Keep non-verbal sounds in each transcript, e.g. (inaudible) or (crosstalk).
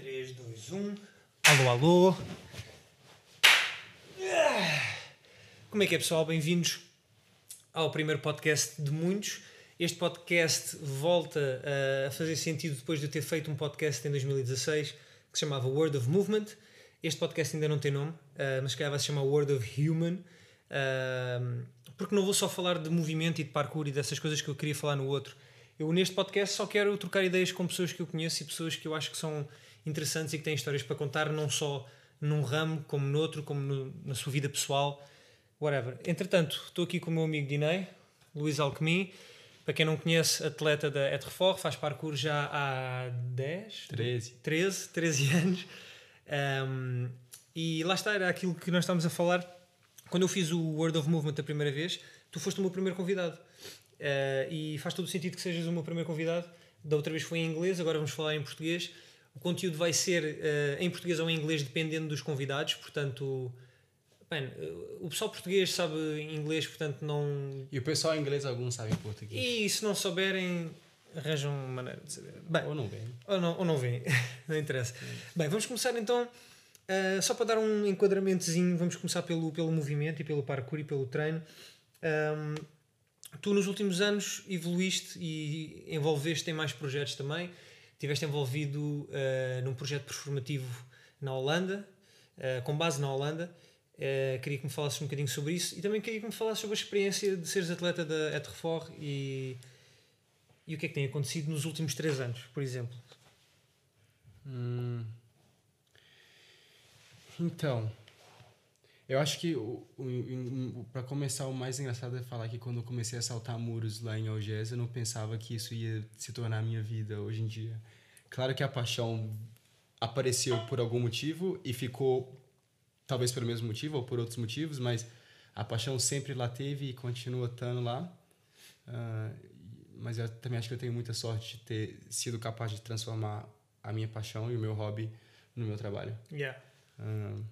3, 2, 1. Alô, alô. Como é que é, pessoal? Bem-vindos ao primeiro podcast de muitos. Este podcast volta a fazer sentido depois de eu ter feito um podcast em 2016 que se chamava Word of Movement. Este podcast ainda não tem nome, uh, mas se calhar vai se chamar Word of Human, uh, porque não vou só falar de movimento e de parkour e dessas coisas que eu queria falar no outro. Eu, neste podcast, só quero trocar ideias com pessoas que eu conheço e pessoas que eu acho que são interessantes e que têm histórias para contar, não só num ramo, como noutro, como no, na sua vida pessoal, whatever. Entretanto, estou aqui com o meu amigo Dinei, Luís Alquemi. Para quem não conhece, atleta da Etrefort, faz parkour já há 10? 13. 13, 13 anos. Um, e lá está, era aquilo que nós estávamos a falar. Quando eu fiz o World of Movement a primeira vez, tu foste o meu primeiro convidado. Uh, e faz todo o sentido que sejas o meu primeiro convidado. Da outra vez foi em inglês, agora vamos falar em português. O conteúdo vai ser uh, em português ou em inglês, dependendo dos convidados. Portanto, bem, o pessoal português sabe inglês, portanto não. E o pessoal inglês, alguns sabem português. E se não souberem, arranjam maneira de saber. Bem, ou não vêm. Ou não, ou não vêm, (laughs) não interessa. Bem, vamos começar então. Uh, só para dar um enquadramentozinho, vamos começar pelo, pelo movimento e pelo parkour e pelo treino. Um, tu nos últimos anos evoluíste e envolveste em mais projetos também. Estiveste envolvido uh, num projeto performativo na Holanda, uh, com base na Holanda. Uh, queria que me falasses um bocadinho sobre isso e também queria que me falasses sobre a experiência de seres atleta da Etrefort e, e o que é que tem acontecido nos últimos três anos, por exemplo. Hum. Então, eu acho que para começar o mais engraçado é falar que quando eu comecei a saltar muros lá em Algés, eu não pensava que isso ia se tornar a minha vida hoje em dia. Claro que a paixão apareceu por algum motivo e ficou talvez pelo mesmo motivo ou por outros motivos, mas a paixão sempre lá teve e continua estando lá. Uh, mas eu também acho que eu tenho muita sorte de ter sido capaz de transformar a minha paixão e o meu hobby no meu trabalho. Yeah. Uh,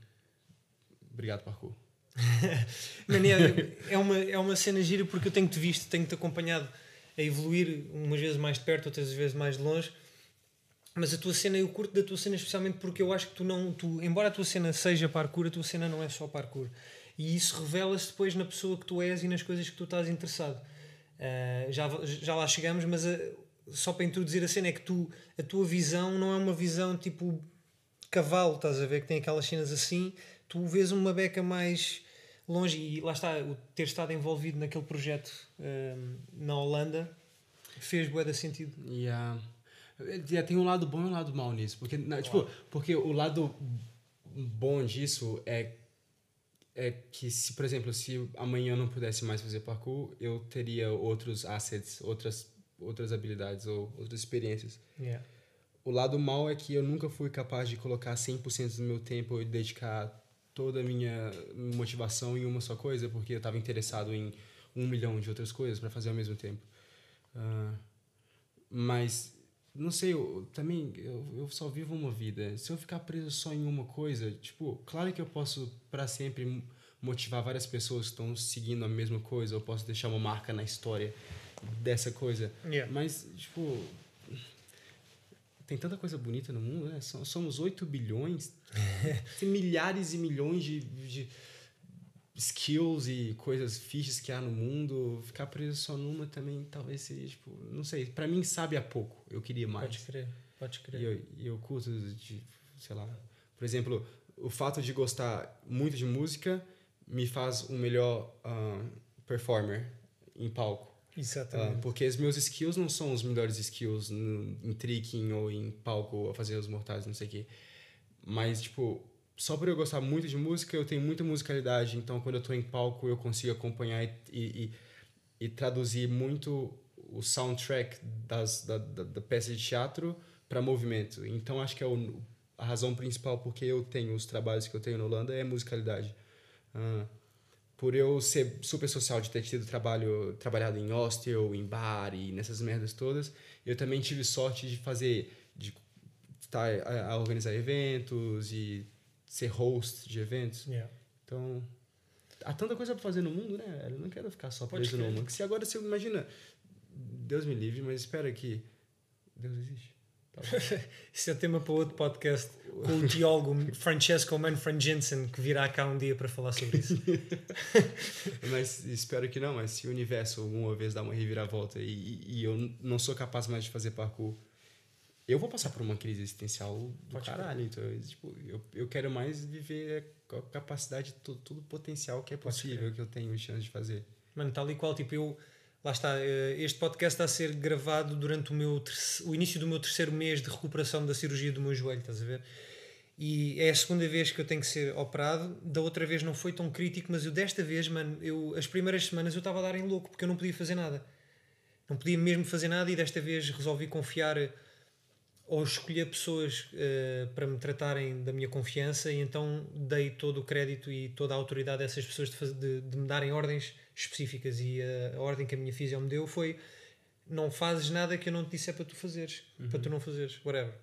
obrigado, parkour. (laughs) é, é, uma, é uma cena gira porque eu tenho-te visto, tenho-te acompanhado a evoluir umas vezes mais de perto, outras vezes mais de longe. Mas a tua cena, eu curto da tua cena especialmente porque eu acho que tu não, tu, embora a tua cena seja parkour, a tua cena não é só parkour. E isso revela-se depois na pessoa que tu és e nas coisas que tu estás interessado. Uh, já, já lá chegamos, mas a, só para introduzir a cena é que tu, a tua visão não é uma visão tipo cavalo, estás a ver? Que tem aquelas cenas assim, tu vês uma beca mais longe e lá está, o ter estado envolvido naquele projeto uh, na Holanda fez bué de sentido. Yeah. yeah. Tem um lado bom e um lado mau nisso. Porque, na, tipo, porque o lado bom disso é é que se, por exemplo, se amanhã eu não pudesse mais fazer parkour, eu teria outros assets, outras outras habilidades ou outras experiências. Yeah. O lado mal é que eu nunca fui capaz de colocar 100% do meu tempo e dedicar toda a minha motivação em uma só coisa, porque eu estava interessado em um milhão de outras coisas para fazer ao mesmo tempo. Uh, mas, não sei, eu, também eu, eu só vivo uma vida. Se eu ficar preso só em uma coisa, tipo, claro que eu posso para sempre motivar várias pessoas que estão seguindo a mesma coisa, eu posso deixar uma marca na história dessa coisa. Yeah. Mas, tipo, tem tanta coisa bonita no mundo, né? Somos 8 bilhões, (laughs) tem milhares e milhões de, de skills e coisas fichas que há no mundo. Ficar preso só numa também talvez seja, tipo, não sei, para mim sabe a pouco. Eu queria mais. Pode crer, pode crer. E eu, e eu curto de, sei lá, por exemplo, o fato de gostar muito de música me faz um melhor uh, performer em palco. Exatamente. Uh, porque os meus skills não são os melhores skills no, em tricking ou em palco ou fazer os mortais, não sei o quê. Mas, tipo, só por eu gostar muito de música, eu tenho muita musicalidade. Então, quando eu estou em palco, eu consigo acompanhar e, e, e traduzir muito o soundtrack das, da, da, da peça de teatro para movimento. Então, acho que é o, a razão principal porque eu tenho os trabalhos que eu tenho na Holanda é musicalidade. Uh, por eu ser super social, de ter tido trabalho, trabalhado em hostel, em bar e nessas merdas todas, eu também tive sorte de fazer, de estar a, a organizar eventos e ser host de eventos. Yeah. Então, há tanta coisa para fazer no mundo, né? Eu não quero ficar só preso numa. Porque se agora, se imagina, Deus me livre, mas espera que Deus existe. (laughs) Isso é tema para outro podcast com o teólogo Francesco Manfrangensen que virá cá um dia para falar sobre isso. (laughs) mas espero que não, mas se o universo alguma vez dá uma reviravolta e, e eu não sou capaz mais de fazer parkour, eu vou passar por uma crise existencial do Pode caralho. Então, tipo, eu, eu quero mais viver a capacidade, todo, todo o potencial que é possível que eu tenho chance de fazer. Mano, tal e qual, tipo, eu lá está, eh, este podcast está a ser gravado durante o, meu o início do meu terceiro mês de recuperação da cirurgia do meu joelho, estás a ver? E é a segunda vez que eu tenho que ser operado. Da outra vez não foi tão crítico, mas eu desta vez, mano, eu, as primeiras semanas eu estava a dar em louco porque eu não podia fazer nada. Não podia mesmo fazer nada e desta vez resolvi confiar ou escolher pessoas uh, para me tratarem da minha confiança e então dei todo o crédito e toda a autoridade a essas pessoas de, de, de me darem ordens específicas e a, a, ordem que a minha fisio me deu foi não fazes nada que eu não te disse é para tu fazeres, uhum. para tu não fazeres, whatever.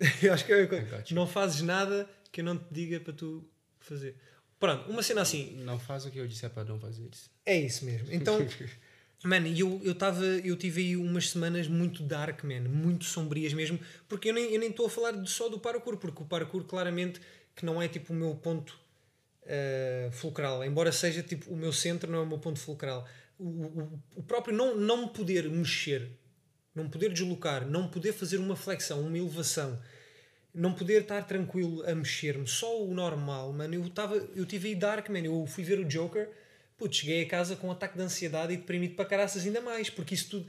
(laughs) eu acho que é não fazes nada que eu não te diga para tu fazer. Pronto, uma cena assim. Não faz o que eu disse é para não fazeres. É isso mesmo. Então (laughs) Mano, eu, eu, tava, eu tive aí umas semanas muito dark, man, muito sombrias mesmo, porque eu nem estou a falar só do parkour, porque o parkour claramente que não é tipo o meu ponto uh, fulcral, embora seja tipo o meu centro, não é o meu ponto fulcral. O, o, o próprio não, não poder mexer, não poder deslocar, não poder fazer uma flexão, uma elevação, não poder estar tranquilo a mexer-me, só o normal, mano, eu, tava, eu tive aí dark, man, eu fui ver o Joker Putz, cheguei a casa com um ataque de ansiedade e deprimido para caraças ainda mais, porque isso tudo,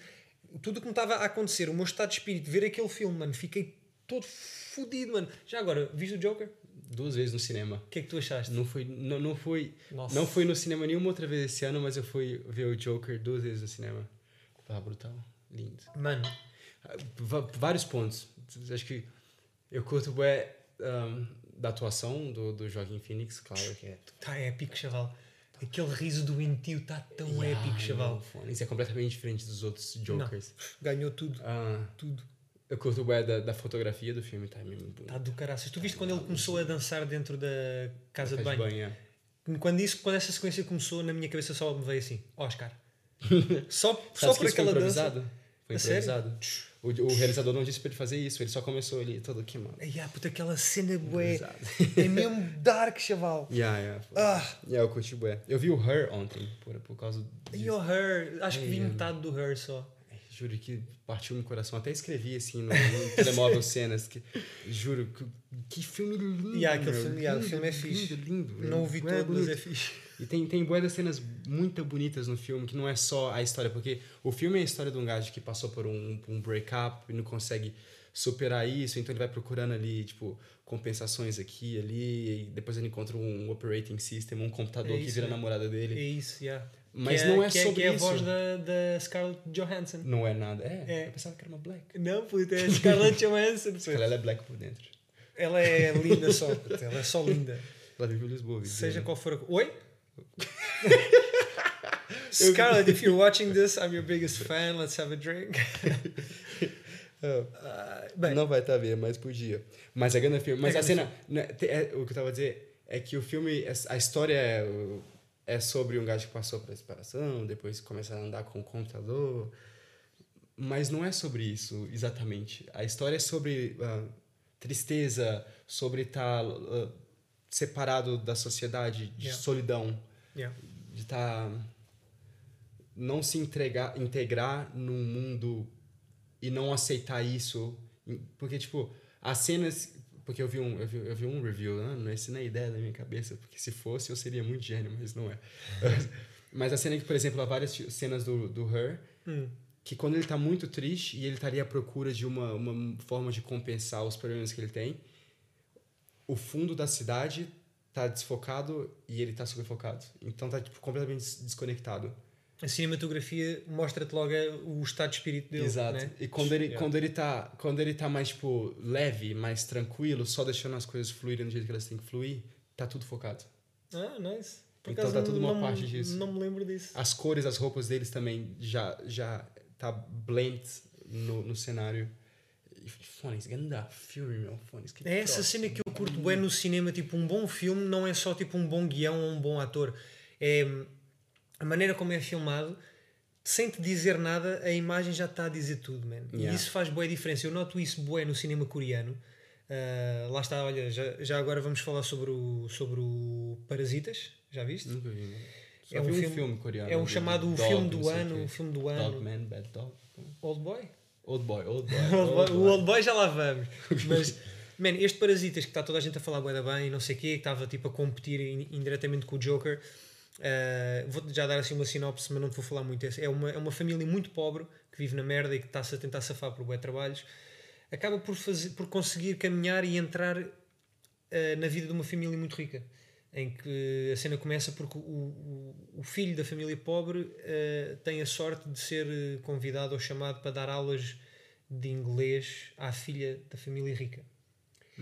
tudo que me estava a acontecer, o meu estado de espírito, ver aquele filme, mano, fiquei todo fodido, mano. Já agora, viste o Joker? Duas vezes no cinema. O que é que tu achaste? Não foi, não, não foi, não foi no cinema nenhuma outra vez esse ano, mas eu fui ver o Joker duas vezes no cinema. Tava brutal, lindo. Mano, vários pontos. Acho que eu curto bem um, da atuação do, do Joaquim Phoenix, claro que é. Tá épico, chaval. Aquele riso do Intio está tão yeah, épico, chaval. Isso é completamente diferente dos outros Jokers. Não, ganhou tudo. Ah, tudo. Eu curto bem da, da fotografia do filme, tá mesmo Tá do caraças. Tu viste quando ele começou a dançar dentro da casa de banho? De banho é. quando, isso, quando essa sequência começou, na minha cabeça só me veio assim: Oscar. (laughs) só só por aquela dança. Foi improvisado. O, o, realizador não disse para ele fazer isso, ele só começou ali todo queimado. Ai, ah, puta, aquela cena bué. é mesmo dark, chaval. (laughs) Yeah, yeah. Ah. Yeah, eu curti bué. Eu vi o Her ontem, por, por causa E o Her, acho que vi metade do Her só. Juro que partiu meu coração. Até escrevi assim no, no (laughs) telemóvel cenas. Que, juro, que, que filme lindo. Yeah, aquele filme, yeah, lindo, o filme é fixe. Lindo, lindo. Não ouvi todo, mas é fixe. E tem, tem boas cenas muito bonitas no filme, que não é só a história, porque o filme é a história de um gajo que passou por um, um break-up e não consegue superar isso, então ele vai procurando ali, tipo, compensações aqui ali, e depois ele encontra um operating system, um computador é isso, que vira a namorada dele. É isso, yeah. Mas é, não é que sobre é, que é a voz da, da Scarlett Johansson. Não é nada. É, é. eu pensava que era uma black. Não, puta, é (laughs) a Scarlett Johansson. ela é black por dentro. Ela é linda só, ela é só linda. Ela vive em Lisboa. Seja qual for a... Oi? (laughs) Scarlett, if you're watching this, I'm your biggest fan. Let's have a drink. Uh, (laughs) bem, não vai estar tá vendo, mas podia. Mas é grande filme. Mas é a cena. Né, é, o que eu tava a dizer é que o filme. A história é, é sobre um gajo que passou pela separação, depois começa a andar com o computador. Mas não é sobre isso exatamente. A história é sobre uh, tristeza, sobre estar tá, uh, separado da sociedade, de yeah. solidão Yeah. De estar. Tá, não se entregar, integrar num mundo e não aceitar isso. Porque, tipo, as cenas. Porque eu vi um, eu vi, eu vi um review, né? não é isso na ideia da minha cabeça, porque se fosse eu seria muito gênio, mas não é. (laughs) mas a cena que, por exemplo, há várias cenas do, do Her, hum. que quando ele está muito triste e ele estaria à procura de uma, uma forma de compensar os problemas que ele tem, o fundo da cidade tá desfocado e ele tá superfocado. Então tá tipo, completamente desconectado. A cinematografia mostra-te logo o estado de espírito dele. Exato. Né? E quando ele, yeah. quando, ele tá, quando ele tá mais tipo, leve, mais tranquilo, só deixando as coisas fluírem do jeito que elas têm que fluir, tá tudo focado. Ah, nice. Por então tá tudo uma não, parte disso. Não me lembro disso. As cores, as roupas deles também já, já tá blend no, no cenário. Fones, grande filme, meu. Fones, é essa cena que eu curto bem no cinema. Tipo, um bom filme não é só tipo um bom guião ou um bom ator. É a maneira como é filmado. sem te dizer nada, a imagem já está a dizer tudo, man. Yeah. E isso faz boa diferença. Eu noto isso bué no cinema coreano. Uh, lá está, olha, já, já agora vamos falar sobre o, sobre o Parasitas. Já viste? Nunca vi. né? É um filme- filme coreano. É de chamado dog, filme do o ano. O filme do ano. Dog Man, Bad Dog. Old Boy? Old Boy, Old Boy. (laughs) Old Boy- o Old Boy já lá vamos. (laughs) Mas, man, este Parasitas que está toda a gente a falar bué da bem e não sei o quê, que estava tipo a competir in- indiretamente com o Joker. Uh, Vou-te já dar assim uma sinopse, mas não te vou falar muito. É uma, é uma família muito pobre que vive na merda e que está-se a tentar safar por bué trabalhos. Acaba por, fazer, por conseguir caminhar e entrar uh, na vida de uma família muito rica. Em que a cena começa porque o, o, o filho da família pobre uh, tem a sorte de ser convidado ou chamado para dar aulas de inglês à filha da família rica.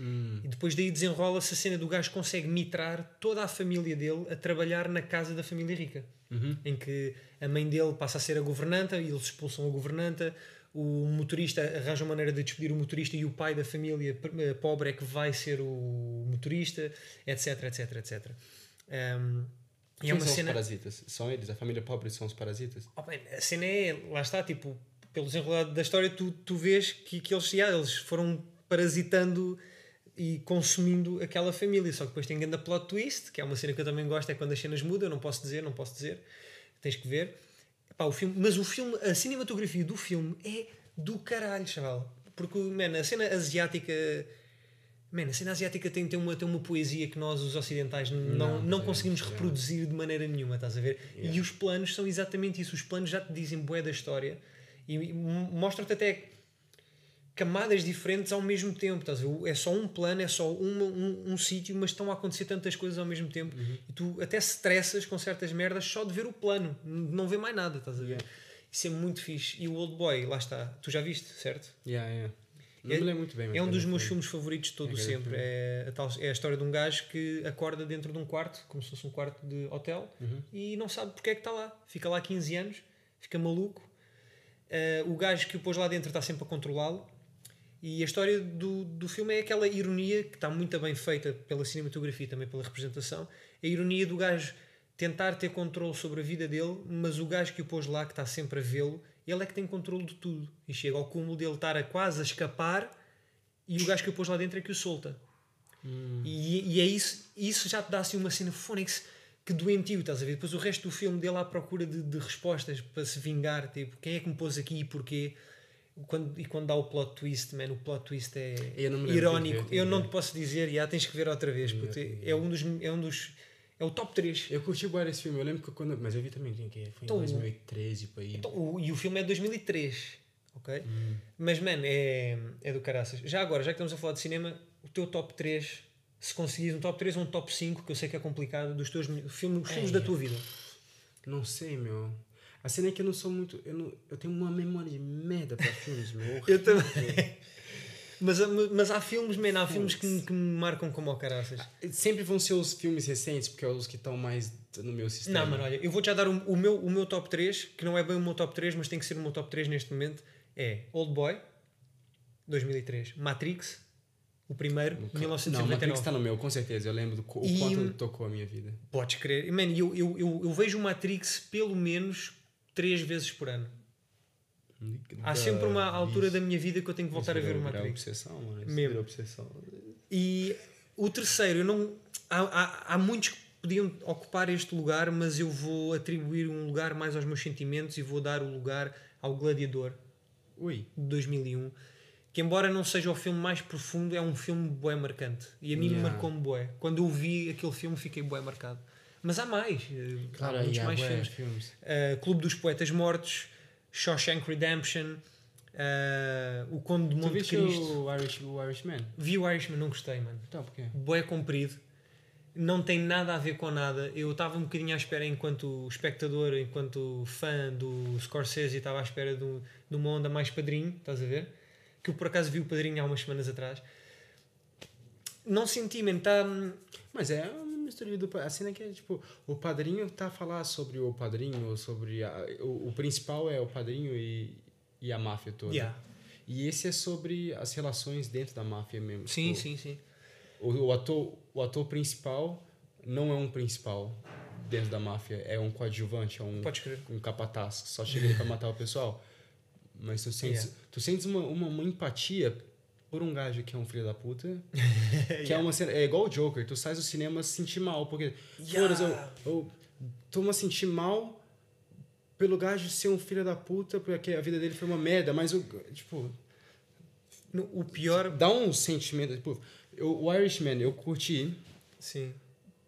Hum. E depois daí desenrola-se a cena do gajo consegue mitrar toda a família dele a trabalhar na casa da família rica. Uhum. Em que a mãe dele passa a ser a governanta e eles expulsam a governanta. O motorista arranja uma maneira de despedir o motorista e o pai da família eh, pobre é que vai ser o motorista, etc, etc, etc. Um, e Quem é uma são cena. os parasitas? São eles? A família pobre são os parasitas? Oh, bem, a cena é, lá está, tipo, pelo desenrolado da história, tu, tu vês que, que eles, já, eles foram parasitando e consumindo aquela família. Só que depois tem grande plot twist, que é uma cena que eu também gosto, é quando as cenas mudam, eu não posso dizer, não posso dizer, tens que ver. Epá, o filme, mas o filme, a cinematografia do filme é do caralho, chaval. Porque, man, a cena asiática. Man, a cena asiática tem, tem, uma, tem uma poesia que nós, os ocidentais, não, Não, não, conseguimos reproduzir de maneira nenhuma, estás a ver? Yeah. E os planos são exatamente isso. Os planos já te dizem bué da história e e mostram-te até camadas diferentes ao mesmo tempo. Estás? É só um plano, é só uma, um, um sítio, mas estão a acontecer tantas coisas ao mesmo tempo. Uhum. E tu até se estressas com certas merdas só de ver o plano, não ver mais nada, estás a ver? Isso é muito fixe. E o Old Boy, lá está. Tu já viste, certo? Yeah, yeah. Não É- me muito bem. É um dos meus filme. filmes favoritos de todo É sempre. É a, tal, é a história de um gajo que acorda dentro de um quarto, como se fosse um quarto de hotel, Uhum. e não sabe porque é que está lá. Fica lá 15 anos, fica maluco. Eh, o gajo que o pôs lá dentro está sempre a controlá-lo. E a história do, do filme é aquela ironia que está muito bem feita pela cinematografia e também pela representação. A ironia do gajo tentar ter controle sobre a vida dele, mas o gajo que o pôs lá, que está sempre a vê-lo, ele é que tem controle de tudo. E chega ao cúmulo dele estar a quase a escapar e o gajo que o pôs lá dentro é que o solta. E, e é isso, isso já te dá assim uma cena fónix que doentio, estás a ver? Depois o resto do filme dele à procura de, de respostas para se vingar, tipo, quem é que me pôs aqui e porquê? Quando, e quando dá o plot twist, man, o plot twist é Eu irónico. Eu não ver. te posso dizer, já tens que ver outra vez, porque que é um dos. É um dos é o top 3. Eu curti bué esse filme, eu lembro que quando. Mas eu vi também quem que é. Foi em Então, 2013 por aí. Então, o- e o filme é de 2003, ok? Hum. Mas, man, é, é do caraças. Já agora, já que estamos a falar de cinema, o teu top 3, se conseguires um top 3 ou um top 5, que eu sei que é complicado, dos teus filmes, os filmes É. da tua vida. Não sei, meu. A cena é que eu não sou muito. Eu, não, eu tenho uma memória de merda pra filmes, meu. (laughs) Eu também. mas, mas há filmes, man, há filmes que, me- que me marcam como ao caraças. Sempre vão ser os filmes recentes, porque é os que estão mais no meu sistema. Não, mano, olha, eu vou-te já dar o, o meu, o meu top 3, que não é bem o meu top 3, mas tem que ser o meu top 3 neste momento. É Old Boy, 2003. Matrix, o primeiro, Não, Matrix 1999. tá no meu, com certeza. Eu lembro do o E- quanto tocou a minha vida. Podes crer. Man, eu, eu, eu, eu vejo o Matrix pelo menos três vezes por ano. Há sempre uma altura da minha vida que eu tenho que voltar a ver o Matrix. Obsessão, mano. Isso Mesmo. obsessão. E o terceiro, eu não. Há, há, há muitos que podiam ocupar este lugar, mas eu vou atribuir um lugar mais aos meus sentimentos e vou dar o lugar ao Gladiador Ui. de 2001. Que, embora não seja o filme mais profundo, é um filme bué marcante. E a mim Yeah. marcou-me bué. Quando eu vi aquele filme, fiquei bué marcado. Mas há mais. eh, Claro, há muitos há mais filmes. filmes. Uh, Clube dos Poetas Mortos, Shawshank Redemption, uh, O Conde de Monte viste Cristo. o, Irish, o Irishman? Vi o Irishman, não gostei, mano. Então, porquê? Boé comprido, não tem nada a ver com nada. Eu estava um bocadinho à espera, enquanto espectador, enquanto fã do Scorsese, estava à espera de, um- de uma onda mais padrinho, estás a ver? Que eu por acaso vi o padrinho há umas semanas atrás. Não senti, man, tá. Mas é mistura do. A cena que é tipo. O padrinho tá a falar sobre o padrinho, ou sobre. A, o, o principal é o padrinho e, e a máfia toda. Yeah. E esse é sobre as relações dentro da máfia mesmo. Sim, Tipo, sim, sim. O, o, ator, o ator principal não é um principal. dentro da máfia é um coadjuvante, é um, um capataz, só chega ali pra matar o pessoal. Mas tu sentes, Yeah. tu sentes uma, uma, uma empatia por um gajo que é um filho da puta. (laughs) Que é Yeah. uma cena. É igual o Joker, tu sai do cinema se sentir mal, porque. Yeah. Foda-se, eu, eu tô me sentir mal pelo gajo ser um filho da puta, porque a vida dele foi uma merda, mas eu, tipo, No- O pior. dá um sentimento. Tipo, eu, o Irishman eu curti Sim.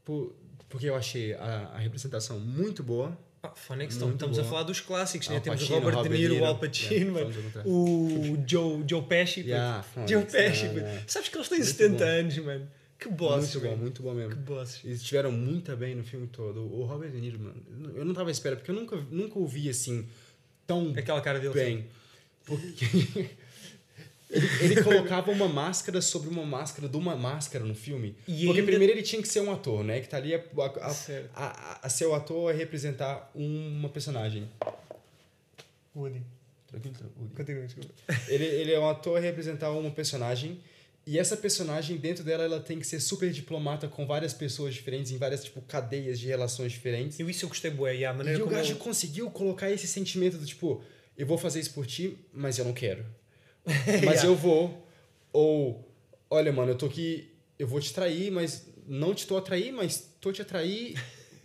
por, porque eu achei a, a representação muito boa. Ah, Phoenix, então, estamos a boa. falar dos clássicos, né? Temos Pacino, Robert, Robert De Niro, o Al. Pacino, Yeah, o Joe, Joe Pesci. Yeah, Joe Pesci, yeah, yeah. Sabes que eles têm Muito 70 bom. anos, mano. Que bosses, muito bom, mano. muito bom mesmo. Que bosses. Eles estiveram muito bem no filme todo. O Robert De Niro, mano, eu não tava à espera, porque eu nunca, nunca o vi assim tão Aquela cara dele. bem. Porque ele, ele colocava uma máscara sobre uma máscara de uma máscara no filme. E porque primeiro ele tinha que ser um ator, né? Que tá ali a, a, a, a, a ser o ator é representar uma personagem. Woody. Tranquilo, tranquilo. Continua, desculpa. Ele, ele é um ator a representar uma personagem. E essa personagem, dentro dela, ela tem que ser super diplomata com várias pessoas diferentes, em várias, tipo, cadeias de relações diferentes. Eu isso eu gostei bué, e a maneira E o como gajo ele- conseguiu colocar esse sentimento do tipo, eu vou fazer isso por ti, mas eu não quero. (laughs) Mas (laughs) eu vou. Ou, olha, mano, eu tô aqui, eu vou te trair, mas não te tô a trair, mas tô te a trair,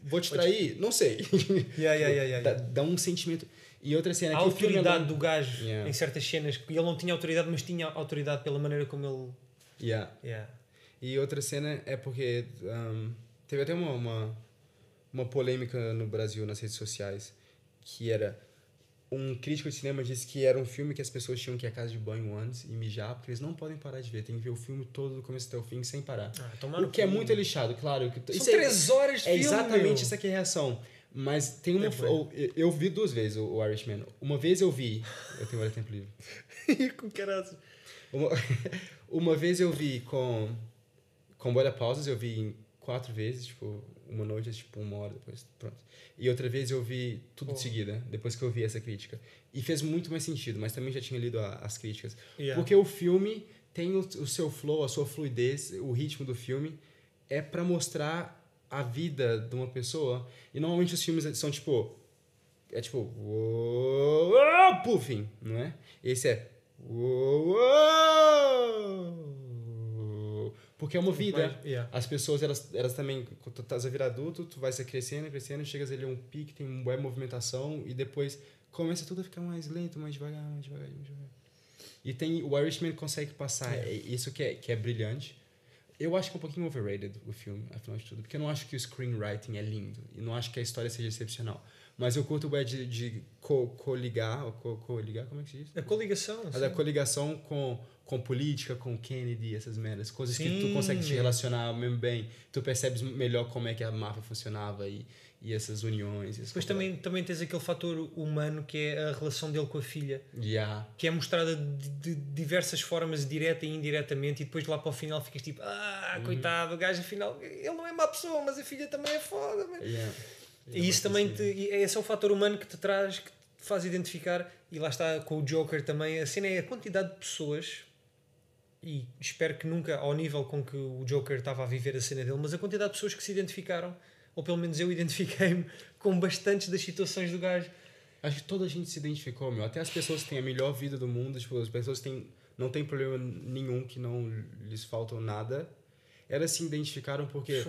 vou te trair, não sei. Yeah, yeah, yeah, Dá, dá um sentimento. E outra cena A é autoridade longo- do gajo em certas cenas, que ele não tinha autoridade, mas tinha autoridade pela maneira como ele. Yeah. Yeah. E outra cena é porque um, teve até uma, uma, uma polêmica no Brasil nas redes sociais que era um crítico de cinema disse que era um filme que as pessoas tinham que ir à casa de banho antes e mijar porque eles não podem parar de ver, tem que ver o filme todo do começo até o fim sem parar. Ah, o que é muito lixado, claro. Que, São isso é- três horas de é filme. exatamente meu. essa que é a reação. Mas tem uma. É, eu, eu vi duas vezes o, Irishman. Uma vez eu vi. Eu tenho hora tempo livre. (laughs) Com caralho. Uma, (laughs) uma vez eu vi com. Com boa pausas, eu vi em quatro vezes, tipo, uma noite, tipo, uma hora depois, pronto. E outra vez eu vi tudo de Pô. seguida, depois que eu vi essa crítica. E fez muito mais sentido, mas também já tinha lido a- as críticas. Yeah. Porque o filme tem o, o seu flow, a sua fluidez, o ritmo do filme é pra mostrar a vida de uma pessoa. E normalmente os filmes são tipo. É tipo. uou, Puffing, não é? Esse é. uou, uou, Porque é uma vida. Yeah. As pessoas, elas, elas também, quando tu estás a virar adulto, tu vai se crescendo, crescendo, chegas ali a um pique, tem uma boa movimentação e depois começa tudo a ficar mais lento, mais devagar, mais devagar, mais devagar. E tem, o Irishman consegue passar, É. é isso que é, que é brilhante. Eu acho que é um pouquinho overrated o filme, afinal de tudo, porque eu não acho que o screenwriting é lindo e não acho que a história seja excepcional. Mas eu curto o de, de co- coligar, co- coligar, como é que se diz? A coligação. A da sim. coligação com, com política, com Kennedy, essas merdas. Coisas que tu Sim. consegue te relacionar mesmo bem. Tu percebes melhor como é que a máfia funcionava e, e essas uniões. Depois também, também tens aquele fator humano que é a relação dele com a filha, Yeah. que é mostrada de, de diversas formas, direta e indiretamente, e depois lá para o final ficas tipo, ah, Uhum. coitado, o gajo afinal, ele não é má pessoa, mas a filha também é foda, mano. Yeah. E isso também, te, esse é o fator humano que te traz, que te faz identificar, e lá está com o Joker também, a cena é a quantidade de pessoas, e espero que nunca ao nível com que o Joker estava a viver a cena dele, mas a quantidade de pessoas que se identificaram, ou pelo menos eu (laughs) identifiquei-me com bastantes das situações do gajo. Acho que toda a gente se identificou, meu. Até as pessoas que têm a melhor vida do mundo, tipo, as pessoas que têm, não têm problema nenhum, que não lhes faltam nada. Elas se identificaram porque.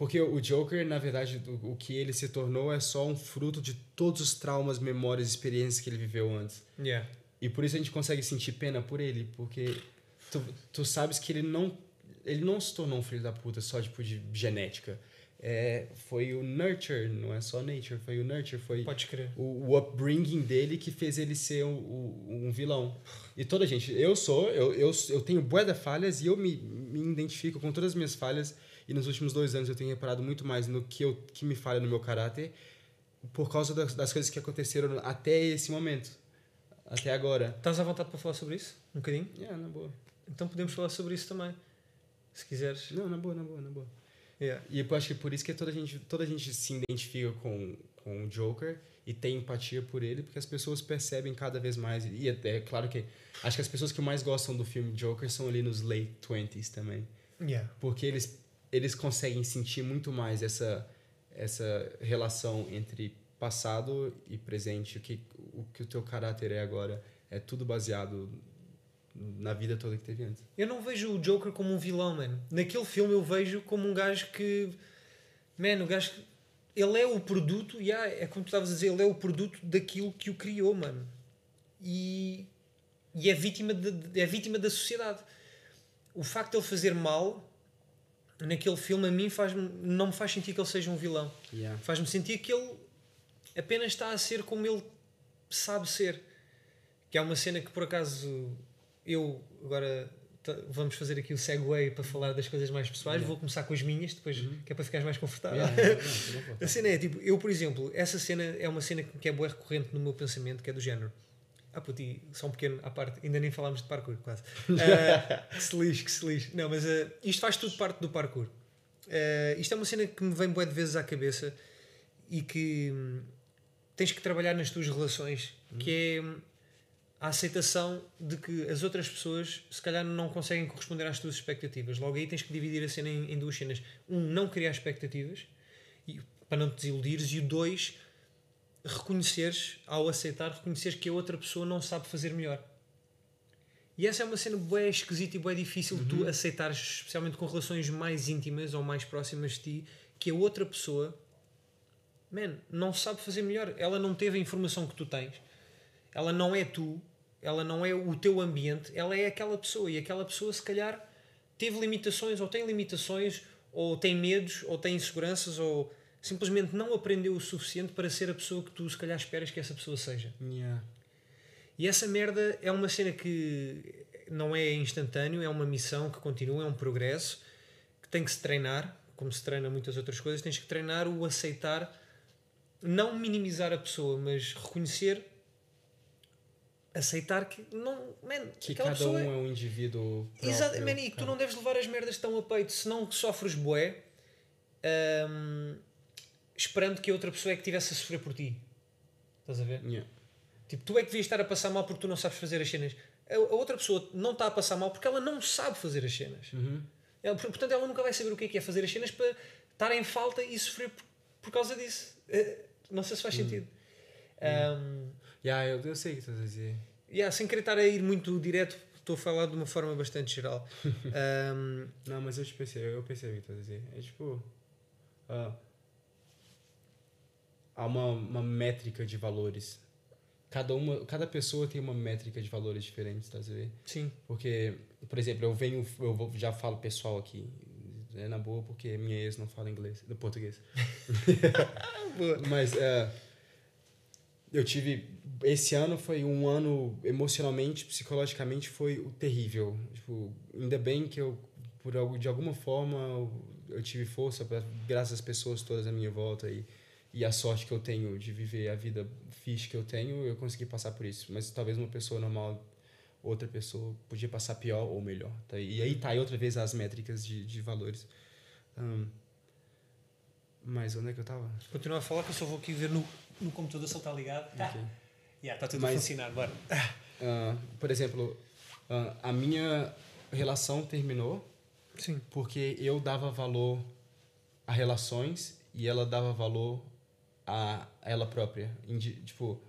Porque o Joker, na verdade, o, que ele se tornou é só um fruto de todos os traumas, memórias, experiências que ele viveu antes. Yeah. E por isso a gente consegue sentir pena por ele, porque tu, tu sabes que ele não ele não se tornou um filho da puta só tipo de genética. É, foi o nurture, não é só nature, foi o nurture, foi Podes crer. o, o upbringing dele que fez ele ser um, um, um vilão. E toda a gente, eu sou, eu, eu, eu tenho bué de falhas e eu me, me identifico com todas as minhas falhas. E nos últimos dois anos eu tenho reparado muito mais no que, eu, que me falha no meu caráter por causa das, das coisas que aconteceram até esse momento. Até agora. Estás à vontade para falar sobre isso? Um bocadinho? Yeah, na boa. Então podemos falar sobre isso também. Se quiseres. Não, na boa, na boa, na boa. Yeah. E eu acho que por isso que toda a gente, toda a gente se identifica com, com o Joker e tem empatia por ele, porque as pessoas percebem cada vez mais. E é, é claro que acho que as pessoas que mais gostam do filme Joker são ali nos late 20s também. Yeah. Porque eles, eles conseguem sentir muito mais essa, essa relação entre passado e presente, o que o que o teu caráter é agora, é tudo baseado na vida toda que teve antes. Eu não vejo o Joker como um vilão, mano. Naquele filme eu vejo como um gajo que. Mano, o gajo. Ele é o produto, yeah, é como tu estavas a dizer, ele é o produto daquilo que o criou, mano. E. E é vítima, de, é vítima da sociedade. O facto de ele fazer mal naquele filme a mim faz não me faz sentir que ele seja um vilão. Yeah. Faz-me sentir que ele apenas está a ser como ele sabe ser. Que é uma cena que por acaso eu agora vamos fazer aqui o segue para falar das coisas mais pessoais. Yeah. Vou começar com as minhas, depois uhum. que é para ficares mais confortável. Yeah, (laughs) a cena é tipo, eu por exemplo, essa cena é uma cena que é boa recorrente no meu pensamento, que é do género. Ah, puti, só um pequeno à parte, ainda nem falámos de parkour, quase. Uh, (laughs) que se lixe, que se lixe. Não, mas uh, isto faz tudo parte do parkour. Uh, isto é uma cena que me vem boa de vezes à cabeça e que hum, tens que trabalhar nas tuas relações, uhum. que é hum, a aceitação de que as outras pessoas se calhar não conseguem corresponder às tuas expectativas. Logo aí tens que dividir a cena em, em duas cenas. Um, não criar expectativas e, para não te desiludires, e o dois, reconheceres, ao aceitar, reconheceres que a outra pessoa não sabe fazer melhor. E essa é uma cena bem esquisita e bem difícil uhum. de tu aceitares, especialmente com relações mais íntimas ou mais próximas de ti, que a outra pessoa, man, não sabe fazer melhor. Ela não teve a informação que tu tens. Ela não é tu. Ela não é o teu ambiente. Ela é aquela pessoa. E aquela pessoa, se calhar, teve limitações, ou tem limitações, ou tem medos, ou tem inseguranças, ou simplesmente não aprendeu o suficiente para ser a pessoa que tu se calhar esperas que essa pessoa seja. Yeah. E essa merda é uma cena que não é instantâneo, é uma missão que continua, é um progresso que tem que se treinar, como se treina muitas outras coisas, tens que treinar o aceitar, não minimizar a pessoa, mas reconhecer aceitar que não man, que cada pessoa um é um indivíduo exatamente e que tu não deves levar as merdas tão a peito senão que sofres bué um, esperando que a outra pessoa é que estivesse a sofrer por ti. Estás a ver? Yeah. Tipo, tu é que devias estar a passar mal porque tu não sabes fazer as cenas. A, a outra pessoa não está a passar mal porque ela não sabe fazer as cenas. Uhum. Ela, portanto, ela nunca vai saber o que é, que é fazer as cenas para estar em falta e sofrer por, por causa disso. Uh, não sei se faz uhum. sentido. Um, yeah, eu, eu sei o que estás a dizer. Yeah, sem querer estar a ir muito direto, estou a falar de uma forma bastante geral. (laughs) um, não, mas eu percebo, eu percebo o que estás a dizer. É tipo. Uh, há uma, uma métrica de valores. Cada, uma, cada pessoa tem uma métrica de valores diferentes, tá ver? Sim. Porque, por exemplo, eu venho, eu já falo pessoal aqui, é na boa porque minha ex não fala inglês, português. (laughs) (laughs) Mas uh, eu tive esse ano foi um ano emocionalmente, psicologicamente foi terrível. Tipo, ainda bem que eu por de alguma forma eu tive força graças às pessoas todas à minha volta e e a sorte que eu tenho de viver a vida fixe que eu tenho, eu consegui passar por isso. Mas talvez uma pessoa normal, outra pessoa, podia passar pior ou melhor. Tá? E aí tá aí outra vez as métricas de, de valores. Um, mas onde é que eu tava? Continua a falar que eu só vou aqui ver no, no computador se ele está ligado. Tá. Okay. Yeah, está tudo mas, a funcionar, bora. Uh, por exemplo, uh, a minha relação terminou Sim. porque eu dava valor a relações e ela dava valor a ela própria. Tipo,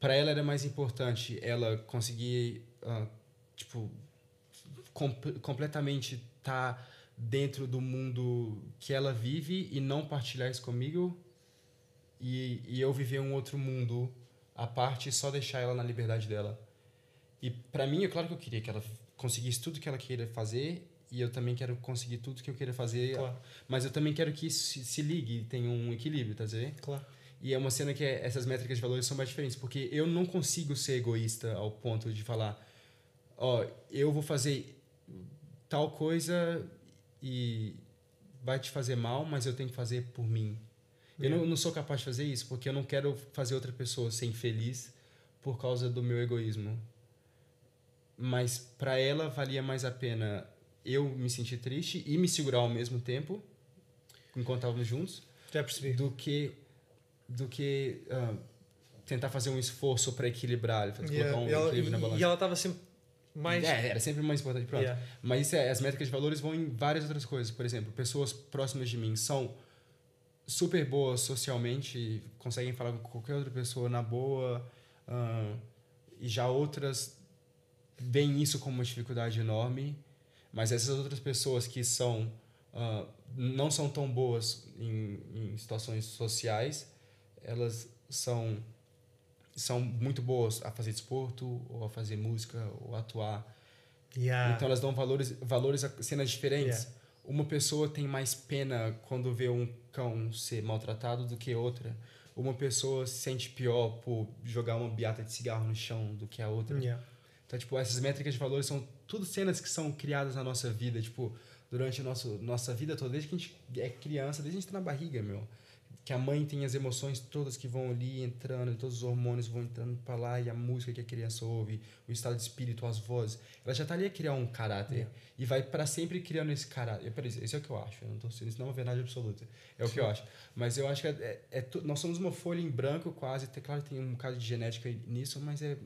para ela era mais importante ela conseguir, uh, tipo, com, completamente estar tá dentro do mundo que ela vive e não partilhar isso comigo e, e eu viver um outro mundo à parte e só deixar ela na liberdade dela. E para mim, é claro que eu queria que ela conseguisse tudo que ela queria fazer e eu também quero conseguir tudo que eu queira fazer. Claro. Mas eu também quero que isso se, se ligue e tenha um equilíbrio, tá vendo? Claro. E é uma cena que é, essas métricas de valores são mais diferentes, porque eu não consigo ser egoísta ao ponto de falar, ó, oh, eu vou fazer tal coisa e vai te fazer mal, mas eu tenho que fazer por mim. É. Eu não, não sou capaz de fazer isso, porque eu não quero fazer outra pessoa ser infeliz por causa do meu egoísmo. Mas para ela valia mais a pena eu me sentir triste e me segurar ao mesmo tempo, enquanto estávamos juntos. Já percebi. Do que, do que uh, tentar fazer um esforço para equilibrar, yeah. colocar um ela, equilíbrio na balança. E ela estava sempre mais. É, era sempre mais importante. Pronto. Yeah. Mas isso é, as métricas de valores vão em várias outras coisas. Por exemplo, pessoas próximas de mim são super boas socialmente, conseguem falar com qualquer outra pessoa na boa, uh, e já outras veem isso como uma dificuldade enorme, mas essas outras pessoas que são uh, não são tão boas em, em situações sociais, elas são são muito boas a fazer desporto ou a fazer música ou atuar Yeah. então elas dão valores, valores a cenas diferentes. Yeah. Uma pessoa tem mais pena quando vê um cão ser maltratado do que outra. Uma pessoa se sente pior por jogar uma beata de cigarro no chão do que a outra. Yeah. Então, tipo, essas métricas de valores são tudo cenas que são criadas na nossa vida, tipo, durante a nosso, nossa vida toda, desde que a gente é criança, desde que a gente tá na barriga, meu que a mãe tem as emoções todas que vão ali entrando, todos os hormônios vão entrando para lá e a música que a criança ouve, o estado de espírito, as vozes, ela já tá ali a criar um caráter Yeah. e vai para sempre criando esse caráter. Peraí, Isso é o que eu acho. Eu não tô isso não é uma verdade absoluta. É o que eu acho. Mas eu acho que é, é, é nós somos uma folha em branco quase. Claro que tem um bocado de genética nisso, mas é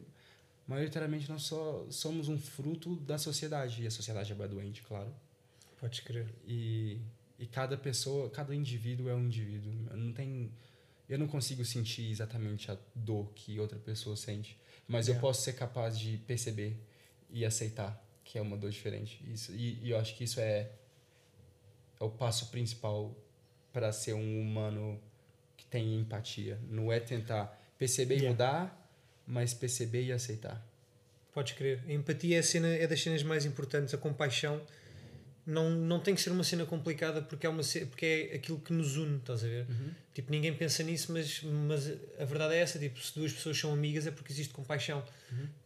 maioritariamente nós só somos um fruto da sociedade e a sociedade é doente, claro. Podes crer. E, e cada pessoa, cada indivíduo é um indivíduo. Não tem, eu não consigo sentir exatamente a dor que outra pessoa sente, mas eu Yeah. posso ser capaz de perceber e aceitar que é uma dor diferente. Isso, e, e eu acho que isso é, é o passo principal para ser um humano que tem empatia. Não é tentar perceber e Yeah. mudar, mas perceber e aceitar. Podes crer. A empatia é, a cena, é das cenas mais importantes. A compaixão não, não tem que ser uma cena complicada porque é, uma, porque é aquilo que nos une, estás a ver? Tipo, ninguém pensa nisso, mas, mas a verdade é essa. Tipo, se duas pessoas são amigas é porque existe compaixão.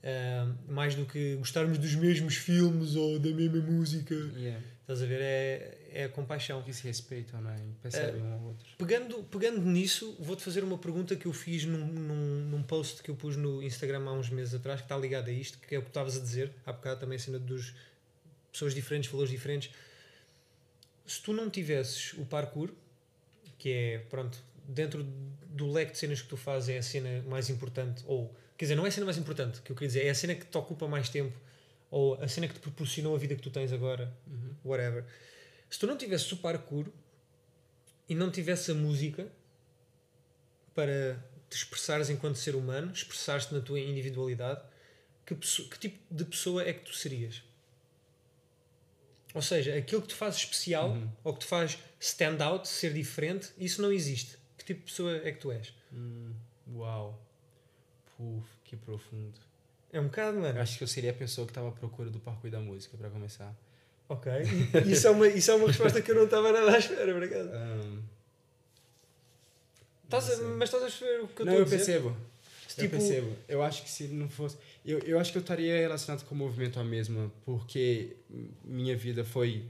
Ah, mais do que gostarmos dos mesmos filmes ou da mesma música. Yeah. Estás a ver? É, é a compaixão. Que se respeitam, não é? Percebem um ao outro. Pegando, pegando nisso, vou-te fazer uma pergunta que eu fiz num, num, num post que eu pus no Instagram há uns meses atrás, que está ligado a isto, que é o que estavas a dizer, há bocado também a cena dos pessoas diferentes, valores diferentes. Se tu não tivesses o parkour, que é, pronto, dentro do leque de cenas que tu fazes, é a cena mais importante, ou, quer dizer, não é a cena mais importante, que eu queria dizer, é a cena que te ocupa mais tempo, ou a cena que te proporcionou a vida que tu tens agora, whatever. Se tu não tivesses o parkour, e não tivesse a música para te expressares enquanto ser humano, expressares-te na tua individualidade, que, que tipo de pessoa é que tu serias? Ou seja, aquilo que te faz especial ou que te faz stand out, ser diferente, isso não existe. Que tipo de pessoa é que tu és? Hum, uau. Puf, que profundo. É um bocado, Eu mano. acho que eu seria a pessoa que estava à procura do parkour e da música, para começar. Ok. (laughs) Isso é, uma, isso é uma resposta que eu não estava nada à espera, obrigado. Ahn, Estás a- não sei. mas estás a perceber o que eu não, estou a eu dizer? Percebo. Tipo- Eu percebo. Eu acho que se não fosse. Eu, eu acho que eu estaria relacionado com o movimento a mesma, porque minha vida foi.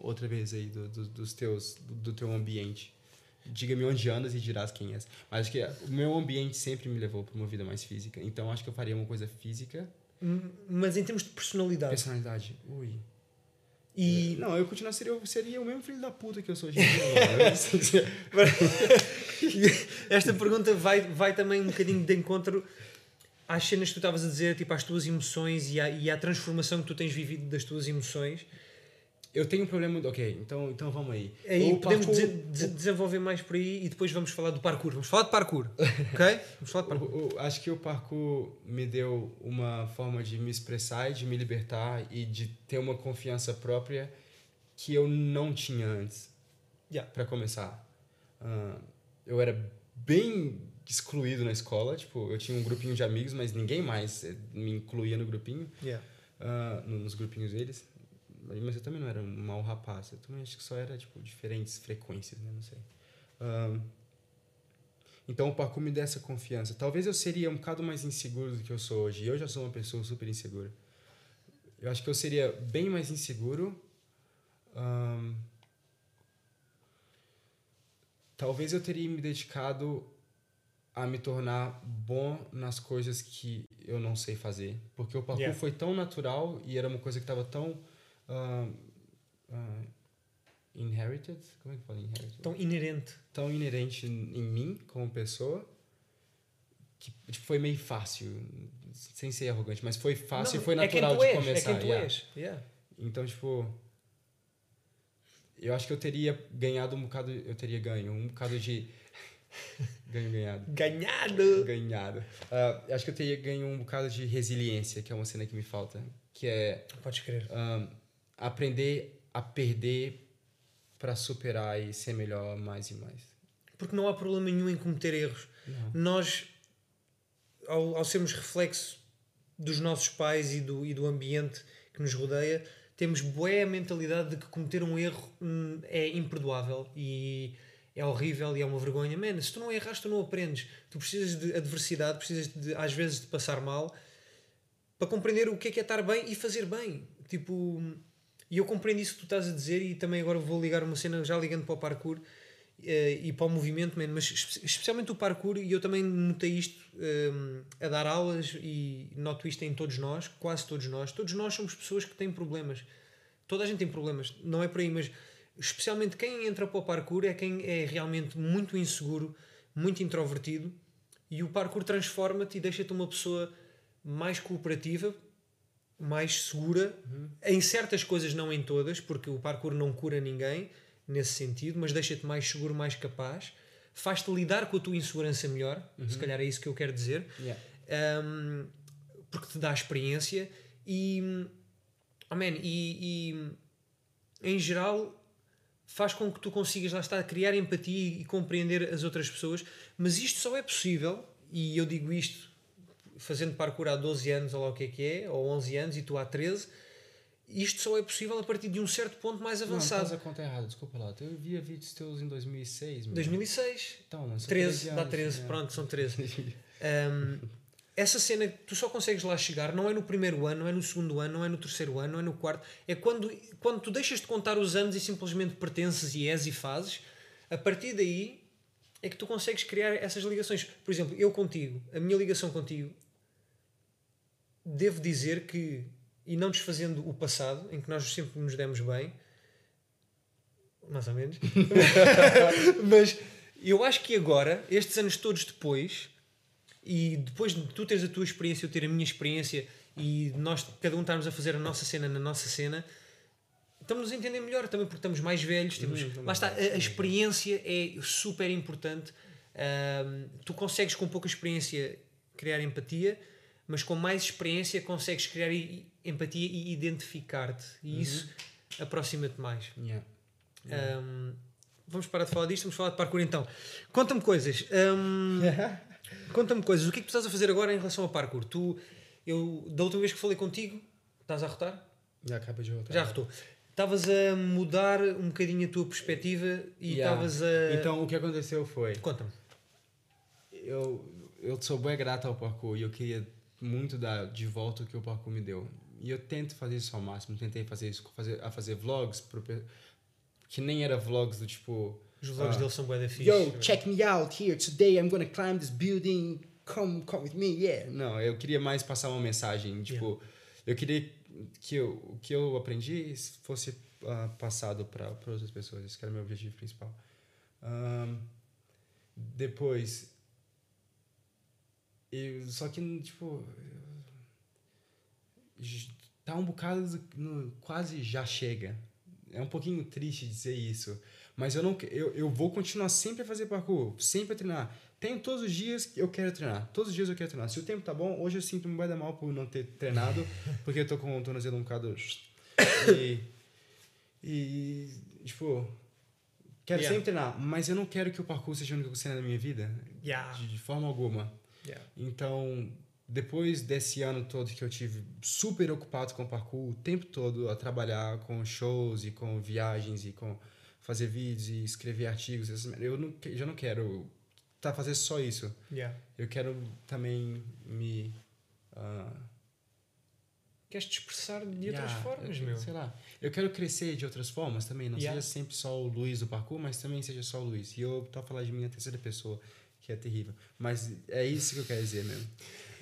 Outra vez aí, do, do- dos teus, do, do teu ambiente. Diga-me onde andas e dirás quem és. Mas acho que o meu ambiente sempre me levou para uma vida mais física. Então acho que eu faria uma coisa física. Mas em termos de personalidade. Personalidade. Ui. E Não, eu continuar seria, eu seria o mesmo filho da puta que eu sou hoje em dia. (laughs) (laughs) (laughs) (laughs) Esta pergunta vai, vai também um bocadinho de encontro às cenas que tu estavas a dizer, tipo às tuas emoções e à, e à transformação que tu tens vivido das tuas emoções. eu tenho um problema. Ok, então, então vamos aí. Aí podemos parkour- dese- de- desenvolver mais por aí e depois vamos falar do parkour. Vamos falar de parkour, (laughs) ok? Vamos falar de parkour. O- o- acho que o parkour me deu uma forma de me expressar e de me libertar e de ter uma confiança própria que eu não tinha antes, Yeah. para começar. Ah, eu era bem excluído na escola, tipo, eu tinha um grupinho de amigos, mas ninguém mais eh, me incluía no grupinho, Yeah. ah, no- nos grupinhos deles. Mas eu também não era um mau rapaz, eu também acho que só era, tipo, diferentes frequências, né? Não sei. Ah, então o parkour me dá essa confiança. Talvez eu seria um bocado mais inseguro do que eu sou hoje. Eu já sou uma pessoa super insegura. Eu acho que eu seria bem mais inseguro. Ahn, talvez eu teria me dedicado a me tornar bom nas coisas que eu não sei fazer. Porque o parkour Yeah. foi tão natural e era uma coisa que estava tão. ahn, ah, inherited? Como é que fala inherited? Tão inerente. tão inerente em mim como pessoa que tipo, foi meio fácil, sem ser arrogante, mas foi fácil Não, e foi é quem natural tu de és, começar. É quem tu yeah. és. Yeah. Então, tipo, eu acho que eu teria ganhado um bocado, eu teria ganho um bocado de (laughs) ganho ganhado. Ganhado. Ganhado. Uh, acho que eu teria ganho um bocado de resiliência, que é uma cena que me falta, que é Pode crer. um, aprender a perder para superar e ser melhor mais e mais. Porque não há problema nenhum em cometer erros. Não. Nós, ao, ao sermos reflexo dos nossos pais e do, e do ambiente que nos rodeia, temos boa a mentalidade de que cometer um erro hum, é imperdoável e é horrível e é uma vergonha. Man, se tu não erras, tu não aprendes. Tu precisas de adversidade, precisas de, às vezes de passar mal para compreender o que é que é estar bem e fazer bem. Tipo, e eu compreendo isso que tu estás a dizer e também agora vou ligar uma cena, já ligando para o parkour e para o movimento, man, mas espe- especialmente o parkour, e eu também notei isto eh, a dar aulas e noto isto em todos nós, quase todos nós. Todos nós somos pessoas que têm problemas. Toda a gente tem problemas, não é por aí, mas especialmente quem entra para o parkour é quem é realmente muito inseguro, muito introvertido, e o parkour transforma-te e deixa-te uma pessoa mais cooperativa, mais segura, em certas coisas, não em todas, porque o parkour não cura ninguém nesse sentido, mas deixa-te mais seguro, mais capaz, faz-te lidar com a tua insegurança melhor, se calhar é isso que eu quero dizer, Yeah. um, porque te dá experiência e, oh man, e, e em geral faz com que tu consigas lá estar a criar empatia e compreender as outras pessoas, mas isto só é possível, e eu digo isto fazendo parkour há 12 anos, ou lá o que é que é, ou 11 anos, e tu há 13, isto só é possível a partir de um certo ponto mais Não, avançado. estás a conta errada, desculpa lá. Eu via vídeos teus em 2006. meu. 2006, Então, não, são 13, dá anos, 13, né? pronto, são 13. Um, (laughs) essa cena que tu só consegues lá chegar não é no primeiro ano, não é no segundo ano, não é no terceiro ano, não é no quarto. É quando, quando tu deixas de contar os anos e simplesmente pertences e és e fazes, a partir daí é que tu consegues criar essas ligações. Por exemplo, eu contigo, a minha ligação contigo, devo dizer que, e não desfazendo o passado, em que nós sempre nos demos bem, mais ou menos, (laughs) mas eu acho que agora, estes anos todos depois, e depois de tu teres a tua experiência, eu ter a minha experiência, e nós, cada um estarmos a fazer a nossa cena na nossa cena, estamos a entender melhor também porque estamos mais velhos. Temos, Uhum, lá está, a, a experiência é super importante. Ahm, tu consegues, com pouca experiência, criar empatia, mas com mais experiência, consegues criar empatia e identificar-te, e isso aproxima-te mais. Yeah. Um, vamos parar de falar disto, vamos falar de parkour então. Conta-me coisas. um, (laughs) Conta-me coisas. O que é que tu estás a fazer agora em relação ao parkour? Tu, eu, da última vez que falei contigo, estás a arrotar? Já acaba de voltar. Já arrotou. Estavas a mudar um bocadinho a tua perspectiva e Yeah. estavas a. Então, o que aconteceu foi... Conta-me. eu, eu sou bem grato ao parkour e eu queria muito dar de volta o que o parkour me deu. E eu tento fazer isso ao máximo. Tentei fazer isso, fazer, a fazer vlogs, pro, que nem era vlogs do tipo... Os vlogs ah, dele são bué da fixe. Yo, check me out here today. I'm gonna climb this building. Come, come with me, yeah. Não, eu queria mais passar uma mensagem. Tipo, eu queria que eu, o que eu aprendi fosse ah, passado para outras pessoas. Esse era o meu objetivo principal. Ahn, depois, eu, só que, tipo, tá um bocado, no- quase já chega. É um pouquinho triste dizer isso, mas eu não eu, eu vou continuar sempre a fazer parkour, sempre a treinar. Tenho todos os dias que eu quero treinar. Todos os dias eu quero treinar. Se o tempo tá bom, hoje eu sinto um bué da mal por não ter treinado, (laughs) porque eu tô com o tornozelo um bocado (coughs) e e tipo, quero Yeah. sempre treinar, mas eu não quero que o parkour seja a única cena da minha vida, Yeah. de, de forma alguma. Yeah. Então, depois desse ano todo que eu tive super ocupado com o parkour, o tempo todo a trabalhar com shows e com viagens e com fazer vídeos e escrever artigos, eu não, já não quero tá fazer só isso. Yeah. Eu quero também me ah, Queres te expressar de outras yeah, formas, eu- meu. Sei lá. Eu quero crescer de outras formas também, não Yeah. seja sempre só o Luiz do parkour, mas também seja só o Luiz. E eu tô a falar de mim na terceira pessoa, que é terrível. Mas é isso que eu quero dizer mesmo.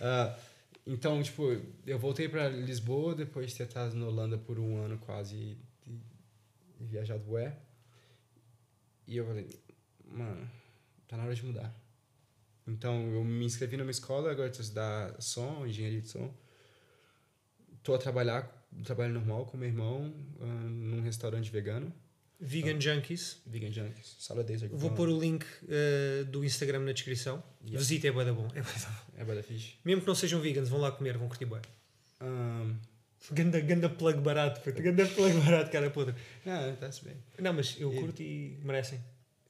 Ah, então, tipo, eu voltei para Lisboa depois de ter estado na Holanda por um ano quase e, e- e viajado bué. E eu falei, mano, tá na hora de mudar. Então, eu me inscrevi numa escola, agora estou estudar som, engenharia de som. Tô a trabalhar, trabalho normal com meu irmão, ah, num restaurante vegano. Vegan Junkies. Vegan Junkies. Sala 10 aqui. Vou pôr o link uh, do Instagram na descrição. Yeah. Visita, é bué da bom. É bué da bom. É bué da fixe. Mesmo que não sejam vegans, vão lá comer, vão curtir bué. Um, Ganda, ganda plug barato, puto. Ganda plug barato, cara podre. não, está-se bem. Não, mas eu E- curto e merecem.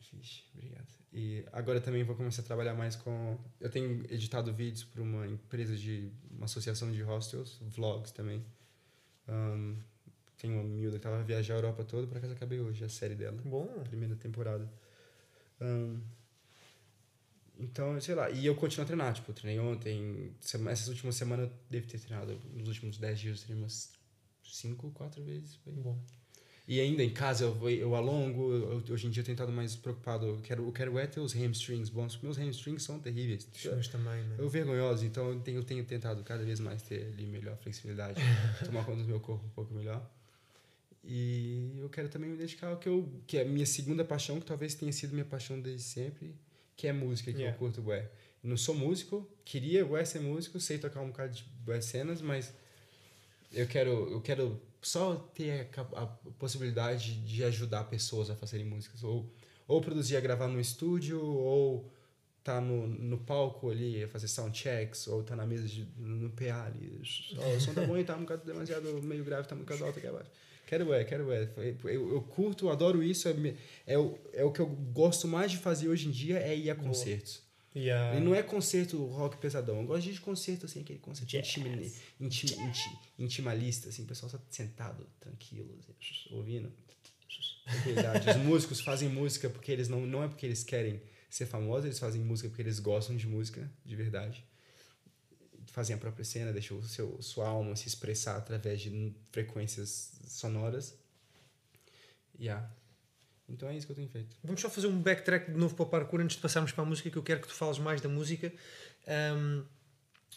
Fixe, obrigado. E agora também vou começar a trabalhar mais com. Eu tenho editado vídeos para uma empresa de. uma associação de hostels, vlogs também. Um, tem uma miúda que tava viajar a Europa toda, por acaso acabei hoje a série dela, Bom. primeira temporada. Então, sei lá, e eu continuo a treinar, tipo, eu treinei ontem, essas últimas semanas eu devo ter treinado, nos últimos 10 dias eu treinei umas 5, 4 vezes. aí. Bom. E ainda em casa eu, eu alongo, eu- hoje em dia eu tenho estado mais preocupado. Eu quero, eu quero é ter os hamstrings bons, porque meus hamstrings são terríveis. Os meus também, né? Eu vergonhoso, então eu tenho, eu tenho tentado cada vez mais ter ali melhor flexibilidade, (laughs) tomar conta do meu corpo um pouco melhor. E eu quero também me dedicar ao que, eu, que é a minha segunda paixão, que talvez tenha sido minha paixão desde sempre, que é música, que Yeah. eu curto bué. Não sou músico, queria bué ser músico, sei tocar um bocado de bué cenas, mas eu quero, eu quero só ter a, a possibilidade de ajudar pessoas a fazerem músicas. Ou, ou produzir, a gravar no estúdio, ou tá no, no palco ali, a fazer sound checks, ou tá na mesa de, no PA ali. Ó, o som tá bom e tá um bocado demasiado meio grave, tá um bocado alto aqui abaixo. Quero é, quero é. Eu, eu curto, adoro isso. É, é, o, é o que eu gosto mais de fazer hoje em dia, é ir a concertos. Yeah. E não é concerto rock pesadão. Eu gosto de concerto, assim, aquele concerto Jazz. intimi- inti- inti- intimalista, assim, o pessoal só sentado, tranquilo, assim, ouvindo. Tranquilidade. Os músicos fazem música porque eles não, não é porque eles querem ser famosos, eles fazem música porque eles gostam de música, de verdade. Fazem a própria cena, deixam seu, sua alma se expressar através de frequências sonoras. Yeah. Então é isso que eu tenho feito. Vamos só fazer um backtrack de novo para o parkour antes de passarmos para a música, que eu quero que tu fales mais da música. Ahm,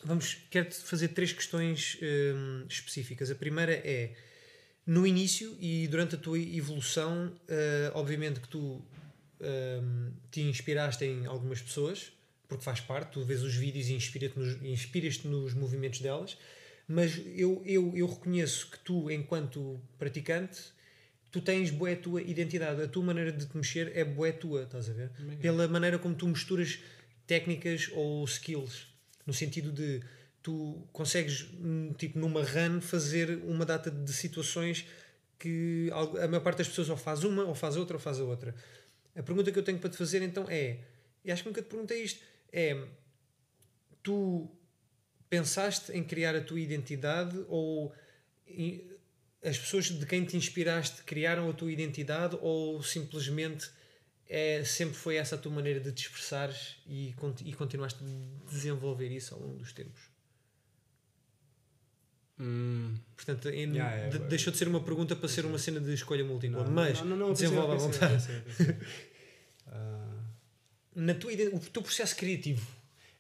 vamos, quero-te fazer três questões ahm, específicas. A primeira é, no início e durante a tua evolução, ah, obviamente que tu ahm, te inspiraste em algumas pessoas, porque faz parte, tu vês os vídeos e inspira-te nos- inspiras-te nos movimentos delas, mas eu, eu, eu reconheço que tu, enquanto praticante, tu tens boa tua identidade, a tua maneira de te mexer é boa tua, estás a ver? Pela maneira como tu misturas técnicas ou skills, no sentido de tu consegues, hum, tipo, numa run, fazer uma data de situações que a maior parte das pessoas ou faz uma, ou faz outra, ou faz a outra. A pergunta que eu tenho para te fazer então é, e acho que nunca te perguntei isto, é tu pensaste em criar a tua identidade ou as pessoas de quem te inspiraste criaram a tua identidade ou simplesmente é, sempre foi essa a tua maneira de te expressares e, e continuaste a desenvolver isso ao longo dos tempos? Hum, Portanto, em- Yeah, yeah, de- yeah. deixou de ser uma pergunta para ser uma cena de escolha múltipla. mas não, não, não, desenvolve à vontade. (laughs) pensei, eu pensei. Ah, Na tua, o teu processo criativo.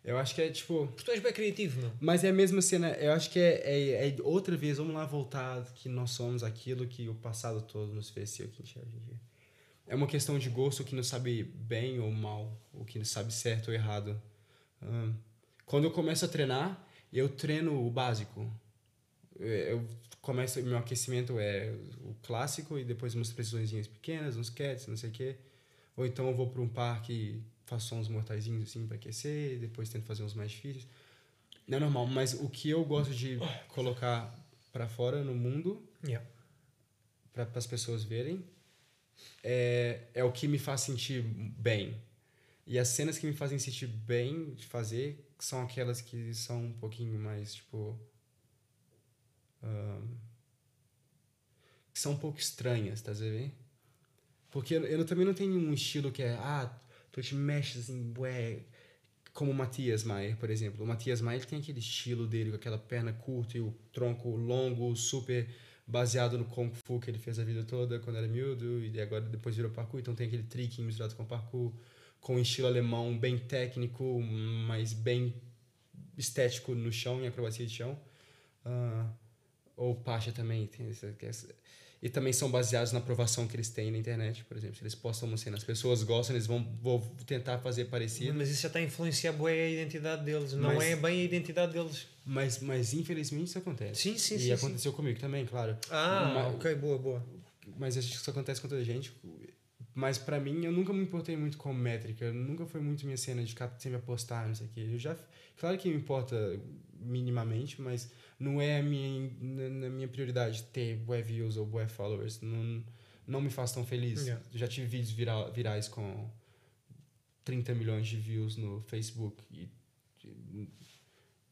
eu acho que é tipo. Porque tu és bem criativo, meu. Mas é a mesma cena, eu acho que é, é, é outra vez, vamos lá voltar, que nós somos aquilo que o passado todo nos fez ser o que é hoje em. É uma questão de gosto, que não sabe bem ou mal, o que não sabe certo ou errado. Ahn, quando eu começo a treinar, eu treino o básico. Eu começo, meu aquecimento é o clássico e depois umas precisõezinhas pequenas, uns cats, não sei o quê. Ou então eu vou para um parque faço uns mortaizinhos assim para aquecer, depois tento fazer uns mais difíceis. Não é normal, mas o que eu gosto de colocar para fora no mundo, Yeah. para as pessoas verem, é, é o que me faz sentir bem. E as cenas que me fazem sentir bem de fazer são aquelas que são um pouquinho mais, tipo. que são um pouco estranhas, tá vendo? Porque eu, eu também não tenho um estilo que é, ah, tu te mexes assim, ué, como o Matias Maier, por exemplo. O Matias Maier tem aquele estilo dele, com aquela perna curta e o tronco longo, super baseado no Kung Fu que ele fez a vida toda quando era miúdo, e agora depois virou parkour, então tem aquele trick misturado com parkour, com um estilo alemão bem técnico, mas bem estético no chão, em acrobacia de chão. Ah, ou Pacha também tem essa, essa- e também são baseados na aprovação que eles têm na internet, por exemplo. Se eles postam uma cena, as pessoas gostam, eles vão, vão tentar fazer parecido. Mas isso já está a influenciar a identidade deles. Não Mas- é bem a identidade deles. Mas, mas infelizmente isso acontece. Sim, sim, e sim, aconteceu comigo também, claro. Ah, Ma- ok, boa, boa. mas acho que isso acontece com toda a gente. Mas pra mim, eu nunca me importei muito com métrica. Nunca foi muito minha cena de ficar sempre a postar, não sei o quê. Eu já... Claro que me importa minimamente, mas não é a minha, na minha prioridade ter bué views ou bué followers. Não, não me faz tão feliz. Yeah. Já tive vídeos viral, virais com 30 milhões de views no Facebook e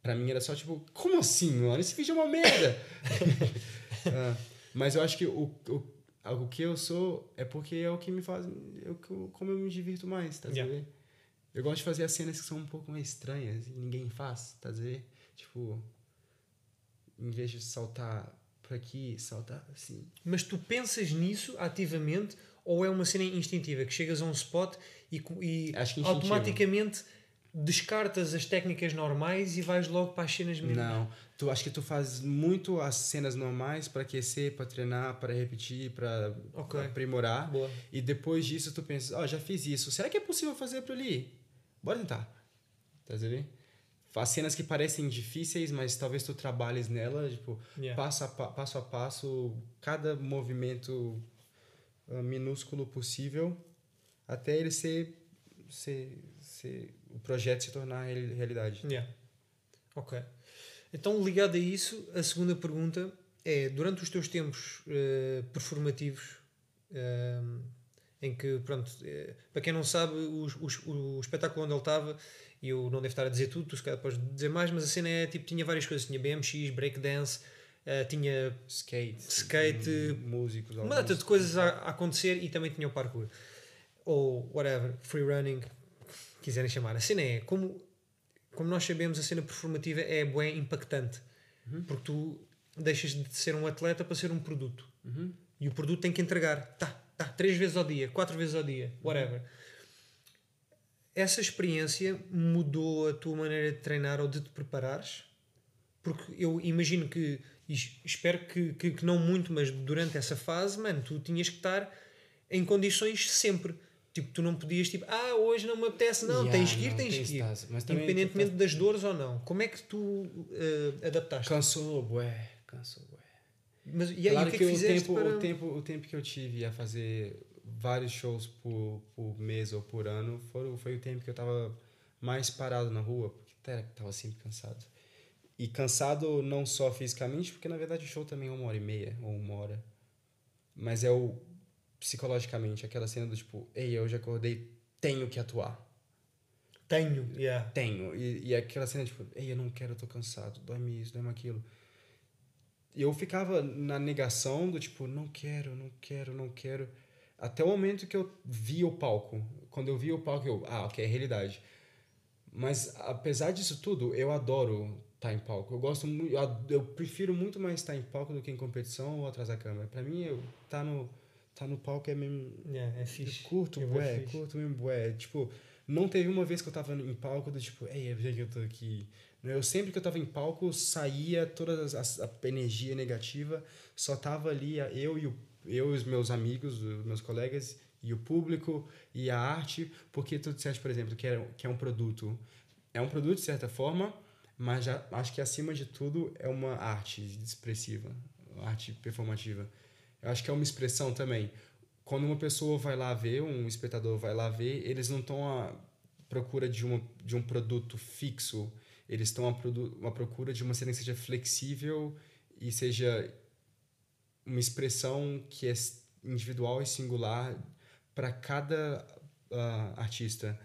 Pra mim era só tipo, como assim, mano? Esse vídeo é uma merda! (laughs) Ah, mas eu acho que o, o, o que eu sou é porque é o que me faz. É eu- como eu me divirto mais, tá Yeah. Eu gosto de fazer as cenas que são um pouco mais estranhas e ninguém faz, tá? Tipo, em vez de saltar por aqui, saltar assim. Mas tu pensas nisso ativamente ou é uma cena instintiva que chegas a um spot e, e Acho que instintivo. automaticamente descartas as técnicas normais e vais logo para as cenas mesmo? Não, tu acho que tu faz muito as cenas normais para aquecer, para treinar, para repetir, para Ok. aprimorar. Boa. E depois disso tu pensa, ó, já fiz isso. Será que é possível fazer por ali? Bora tentar. Tá vendo? Faz cenas que parecem difíceis, mas talvez tu trabalhes nela, tipo, Yeah. passo, a, pa- passo a passo, cada movimento ah, minúsculo possível, até ele ser, ser, ser o projeto se tornar real- realidade. Yeah. Ok. Então, ligado a isso, a segunda pergunta é: durante os teus tempos eh, performativos, eh, em que, pronto, eh, para quem não sabe, os, os- o espetáculo onde ele estava, e eu não devo estar a dizer tudo, tu se calhar podes dizer mais, mas a cena é tipo: tinha várias coisas, tinha BMX, breakdance, eh, tinha Skate. Skate, músicos. uma data de coisas a, a acontecer e também tinha o parkour. Ou whatever, free running, quiserem chamar. A cena é, como, como nós sabemos, a cena performativa é bué impactante. Porque tu deixas de ser um atleta para ser um produto. Uhum. E o produto tem que entregar. Tá, tá, três vezes ao dia, quatro vezes ao dia, whatever. Essa experiência mudou a tua maneira de treinar ou de te preparares? Porque eu imagino que, e es- espero que, que, que não muito, mas durante essa fase, mano, tu tinhas que estar em condições sempre. Tipo, tu não podias, tipo, ah, hoje não me apetece, não, Yeah, tens que ir, não, tens tens que ir. também Independentemente das dores ou não. Como é que tu eh, adaptaste? Cansou, bué, cansou, bué. Mas, e aí, claro o que que, é que o, fizeste tempo, para... o, tempo, o tempo que eu tive a fazer vários shows por, por mês ou por ano foram, foi o tempo que eu tava mais parado na rua, porque tava sempre cansado. E cansado não só fisicamente, porque na verdade o show também é uma hora e meia ou uma hora. Mas é o psicologicamente, aquela cena do tipo, ei, eu já acordei, tenho que atuar. Tenho, yeah. Tenho. E, e aquela cena, tipo, ei, eu não quero, eu tô cansado, dói-me isso, dói-me aquilo. E eu ficava na negação do tipo, não quero, não quero, não quero. Até o momento que eu vi o palco. Quando eu vi o palco, eu, ah, ok, é realidade. Mas apesar disso tudo, eu adoro estar em palco. Eu gosto muito, eu, eu prefiro muito mais estar em palco do que em competição ou atrás da câmera. Pra mim, eu tá no tá no palco é mesmo Yeah, é eu fixe. curto, É bué curto mesmo, bué. Tipo, não teve uma vez que eu tava em palco do tipo, ei, é que eu tô aqui. Eu sempre que eu tava em palco, saía toda as- a, energia negativa, só tava ali a- eu e, o, eu e os meus amigos, os meus colegas, e o público, e a arte, porque tu disseste, por exemplo, que é, que é um produto. É um produto, de certa forma, mas já, acho que acima de tudo é uma arte expressiva, arte performativa. Eu acho que é uma expressão também. Quando uma pessoa vai lá ver, um espectador vai lá ver, eles não estão à procura de, uma, de um produto fixo, eles estão à, produ- à procura de uma cena que seja flexível e seja uma expressão que é individual e singular para cada ah, artista.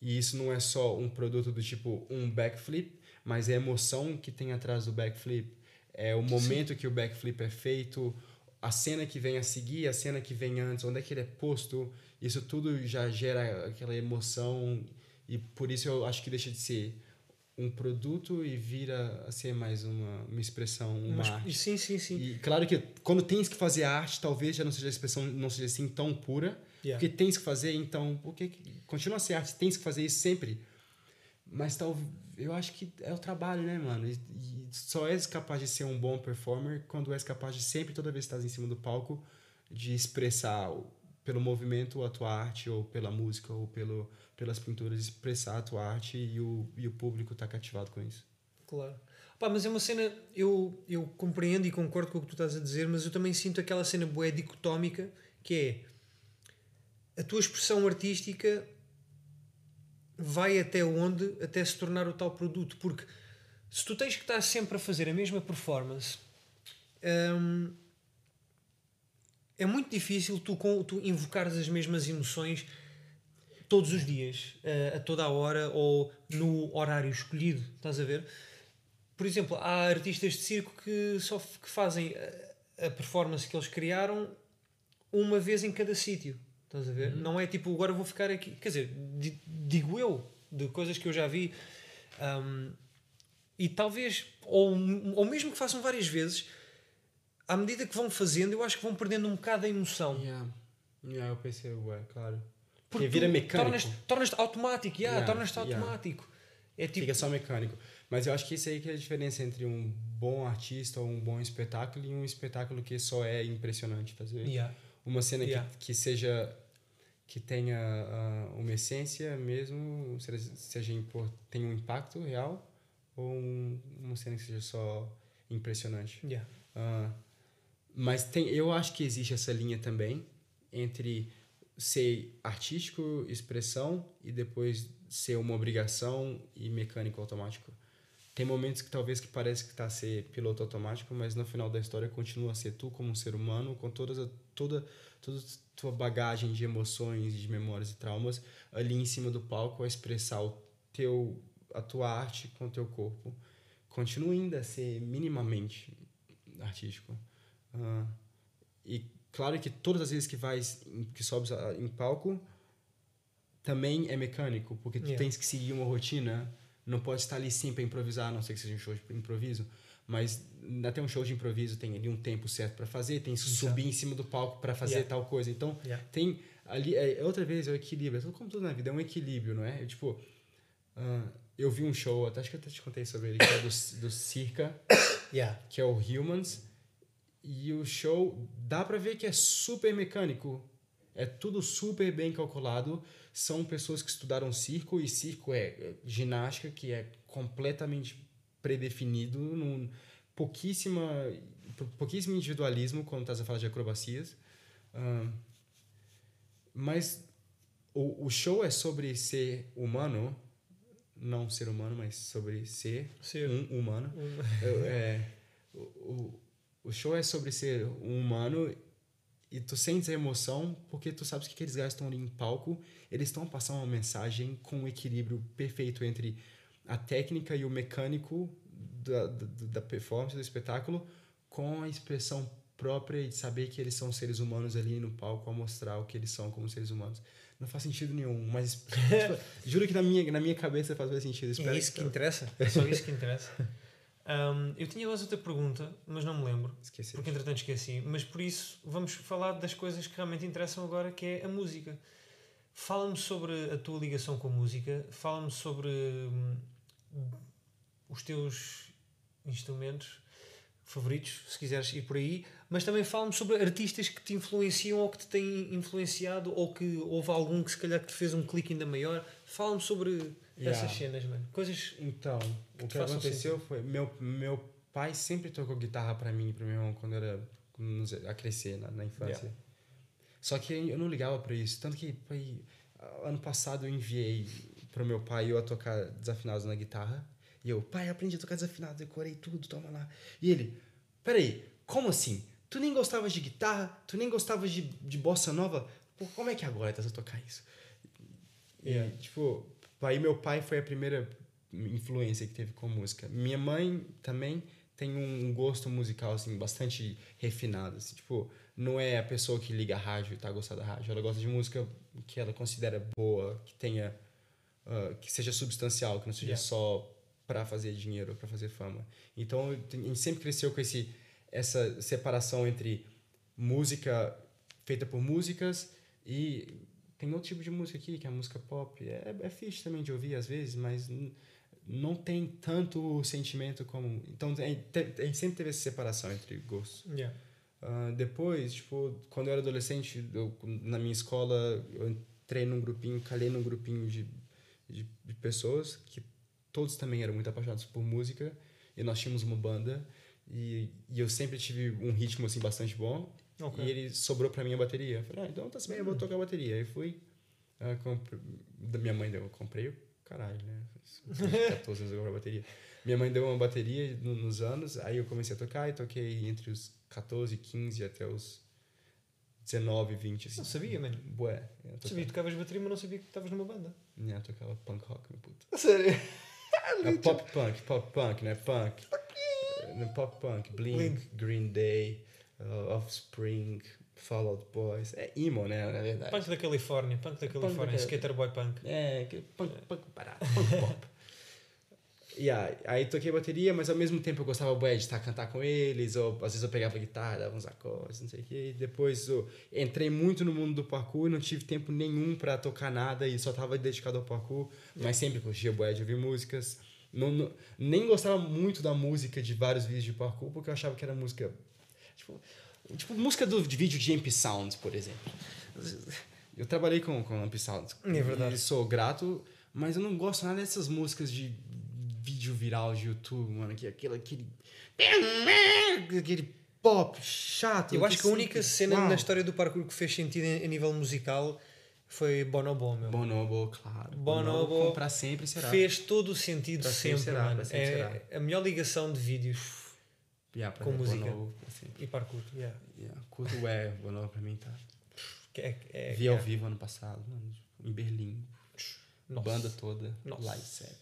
E isso não é só um produto do tipo um backflip, mas é a emoção que tem atrás do backflip. É o momento que o backflip é feito, a cena que vem a seguir, a cena que vem antes, onde é que ele é posto. Isso tudo já gera aquela emoção e por isso eu acho que deixa de ser um produto e vira a ser mais uma, uma expressão, uma Mas- arte. sim, sim, sim. E claro que quando tens que fazer arte, talvez já não seja a expressão, não seja assim tão pura, Yeah. porque tens que fazer, então, porque continua a ser arte, tens que fazer isso sempre. Mas tal, eu acho que é o trabalho, né, mano? E, e só és capaz de ser um bom performer quando és capaz de sempre, toda vez que estás em cima do palco, de expressar o- pelo movimento a tua arte, ou pela música, ou pelo, pelas pinturas, expressar a tua arte e o, e o público tá cativado com isso. Claro. Pá, mas é uma cena, eu, eu compreendo e concordo com o que tu estás a dizer, mas eu também sinto aquela cena boé dicotómica que é a tua expressão artística vai até onde? Até se tornar o tal produto. Porque se tu tens que estar sempre a fazer a mesma performance, hum, é muito difícil tu, tu invocares as mesmas emoções todos os dias, a, a toda a hora ou no horário escolhido. Estás a ver? Por exemplo, há artistas de circo que só que fazem a, a performance que eles criaram uma vez em cada sítio. Estás a ver? Não é tipo, agora vou ficar aqui. Quer dizer, di- digo eu, de coisas que eu já vi. Um, e talvez, ou, ou mesmo que façam várias vezes, à medida que vão fazendo, eu acho que vão perdendo um bocado a emoção. Yeah. Yeah, eu percebo, é, claro. Porque Porque vira mecânico. Tornas-te tornas automático, yeah, Yeah, tornas-te yeah. automático. É tipo. Fica só mecânico. Mas eu acho que isso aí que é a diferença entre um bom artista ou um bom espetáculo e um espetáculo que só é impressionante, tá vendo? Yeah. Uma cena Yeah. que, que seja que tenha ah, uma essência mesmo, seja, seja tenha um impacto real ou um- uma cena que seja só impressionante. Yeah. Mas tem, eu acho que existe essa linha também entre ser artístico, expressão e depois ser uma obrigação e mecânico automático. Tem momentos que talvez que parece que está ser piloto automático, mas no final da história continua a ser tu como um ser humano com todas a, toda toda tua bagagem de emoções, de memórias e traumas ali em cima do palco a expressar o teu a tua arte com o teu corpo. Continua ainda a ser minimamente artístico. Ah, e claro que todas as vezes que vais em- que sobes a- em palco também é mecânico, porque tu Yeah. tens que seguir uma rotina, não pode estar ali sempre a improvisar, a não sei que seja um show de improviso, mas até um show de improviso tem ali um tempo certo para fazer, tem que subir em cima do palco para fazer Yeah. tal coisa. Então, Yeah. tem ali é, outra vez é o equilíbrio, é como tudo na vida, é um equilíbrio, não é? Eu, tipo, ah, eu vi um show, acho que eu até te contei sobre ele, que é do, do Circa, (coughs) Yeah. que é o Humans. E o show dá pra ver que é super mecânico. É tudo super bem calculado. São pessoas que estudaram circo e circo é é ginástica que é completamente predefinido, num pouquíssima pou- pouquíssimo individualismo quando estás a falar de acrobacias. Mas o, o show é sobre ser humano, não ser humano, mas sobre ser Ser. um humano. Eu- é, o, o, show é sobre ser um humano e tu sentes a emoção porque tu sabes que aqueles gajos estão ali em palco, eles estão passando uma mensagem com um equilíbrio perfeito entre a técnica e o mecânico da, da, da performance, do espetáculo, com a expressão própria e de saber que eles são seres humanos ali no palco a mostrar o que eles são como seres humanos. Não faz sentido nenhum, mas (laughs) tipo, juro que na minha, na minha cabeça faz mais sentido. É isso que que interessa. (laughs) É só isso que interessa. Um, eu tinha mais outra pergunta, mas não me lembro. Esqueci. Porque entretanto esqueci. Mas por isso vamos falar das coisas que realmente interessam agora, que é a música. Fala-me sobre a tua ligação com a música. Fala-me sobre hum, os teus instrumentos favoritos, se quiseres ir por aí. Mas também fala-me sobre artistas que te influenciam ou que te têm influenciado ou que houve algum que se calhar que te fez um clique ainda maior. Fala-me sobre Yeah. essas cenas, mano. Coisas Então, o que aconteceu foi meu meu pai sempre tocou guitarra para mim e pro meu irmão quando era nos- a crescer na, na infância. Yeah. Só que eu não ligava para isso, tanto que pai, ano passado eu enviei pro meu pai eu a tocar desafinados na guitarra e eu, pai, aprendi a tocar desafinado, decorei tudo, toma lá. E ele, peraí, como assim? Tu nem gostava de guitarra? Tu nem gostava de, de bossa nova? Pô, como é que agora estás a tocar isso? E, Yeah. Tipo, aí meu pai foi a primeira influência que teve com música. Minha mãe também tem um gosto musical, assim, bastante refinado, assim, tipo, não é a pessoa que liga a rádio e tá gostando da rádio, ela gosta de música que ela considera boa, que tenha, ah, que seja substancial, que não seja Yeah. só para fazer dinheiro, para fazer fama. Então, a gente sempre cresceu com esse, essa separação entre música feita por músicas e tem outro tipo de música aqui, que é a música pop. É, é fixe também de ouvir às vezes, mas não tem tanto sentimento como. Então, tem- te- sempre teve essa separação entre gostos. Yeah. Ah, depois, tipo, quando eu era adolescente, eu, na minha escola, eu entrei num grupinho, calei num grupinho de, de, de pessoas que todos também eram muito apaixonados por música. e nós tínhamos uma banda e, e eu sempre tive um ritmo assim bastante bom Ok. e ele sobrou pra mim a bateria. Eu falei, ah, então tá bem, eu vou tocar a bateria. Aí fui, ah, compre- da minha mãe deu, eu comprei o caralho, né? 14 (laughs) anos eu comprei a bateria. Minha mãe deu uma bateria no- nos anos, aí eu comecei a tocar e toquei entre os 14, 15 até os 19, 20, assim. Não sabia, mano. Bué. Eu Sabia tocava, que tocavas bateria, mas não sabia que estavas numa banda. né, eu tocava punk rock, meu puto. (laughs) Sério? É pop punk, pop punk, né? Punk. É, Pop punk, Blink, Lindo. Green Day, uh, Offspring, Fall Out Boys. É emo, né? Na verdade. Punk da Califórnia, punk da Califórnia, da- skater boy punk. É, punk, punk barato, punk pop. (laughs) Yeah, aí toquei bateria, mas ao mesmo tempo eu gostava bué, de estar cantar com eles, ou às vezes eu pegava a guitarra, dava uns acordes, não sei o quê. E depois eu entrei muito no mundo do parkour, não tive tempo nenhum pra tocar nada e só tava dedicado ao parkour, mas sempre curtia bué de ouvir músicas. Não, não- nem gostava muito da música de vários vídeos de parkour, porque eu achava que era música. Tipo, tipo música do, de vídeo de MP Sounds, por exemplo. Eu trabalhei com, com MP Sounds. É verdade. E sou grato, mas eu não gosto nada dessas músicas de vídeo viral de YouTube, mano. Que é aquele. Aquele, aquele pop chato. Eu acho que a única cena na história do parkour que fez sentido a nível musical foi Bonobo, meu. Bonobo, claro. Bonobo comprar sempre será. Fez todo o sentido Para sempre, sempre será, mano. para sempre É a melhor ligação de vídeos Yeah, com música. Sempre. e parkour. Yeah. Yeah. Curto é, Bonobo pra mim tá. É, é, Vi ao é. vivo ano passado, mano, em Berlim. Nossa. Banda toda. Live set.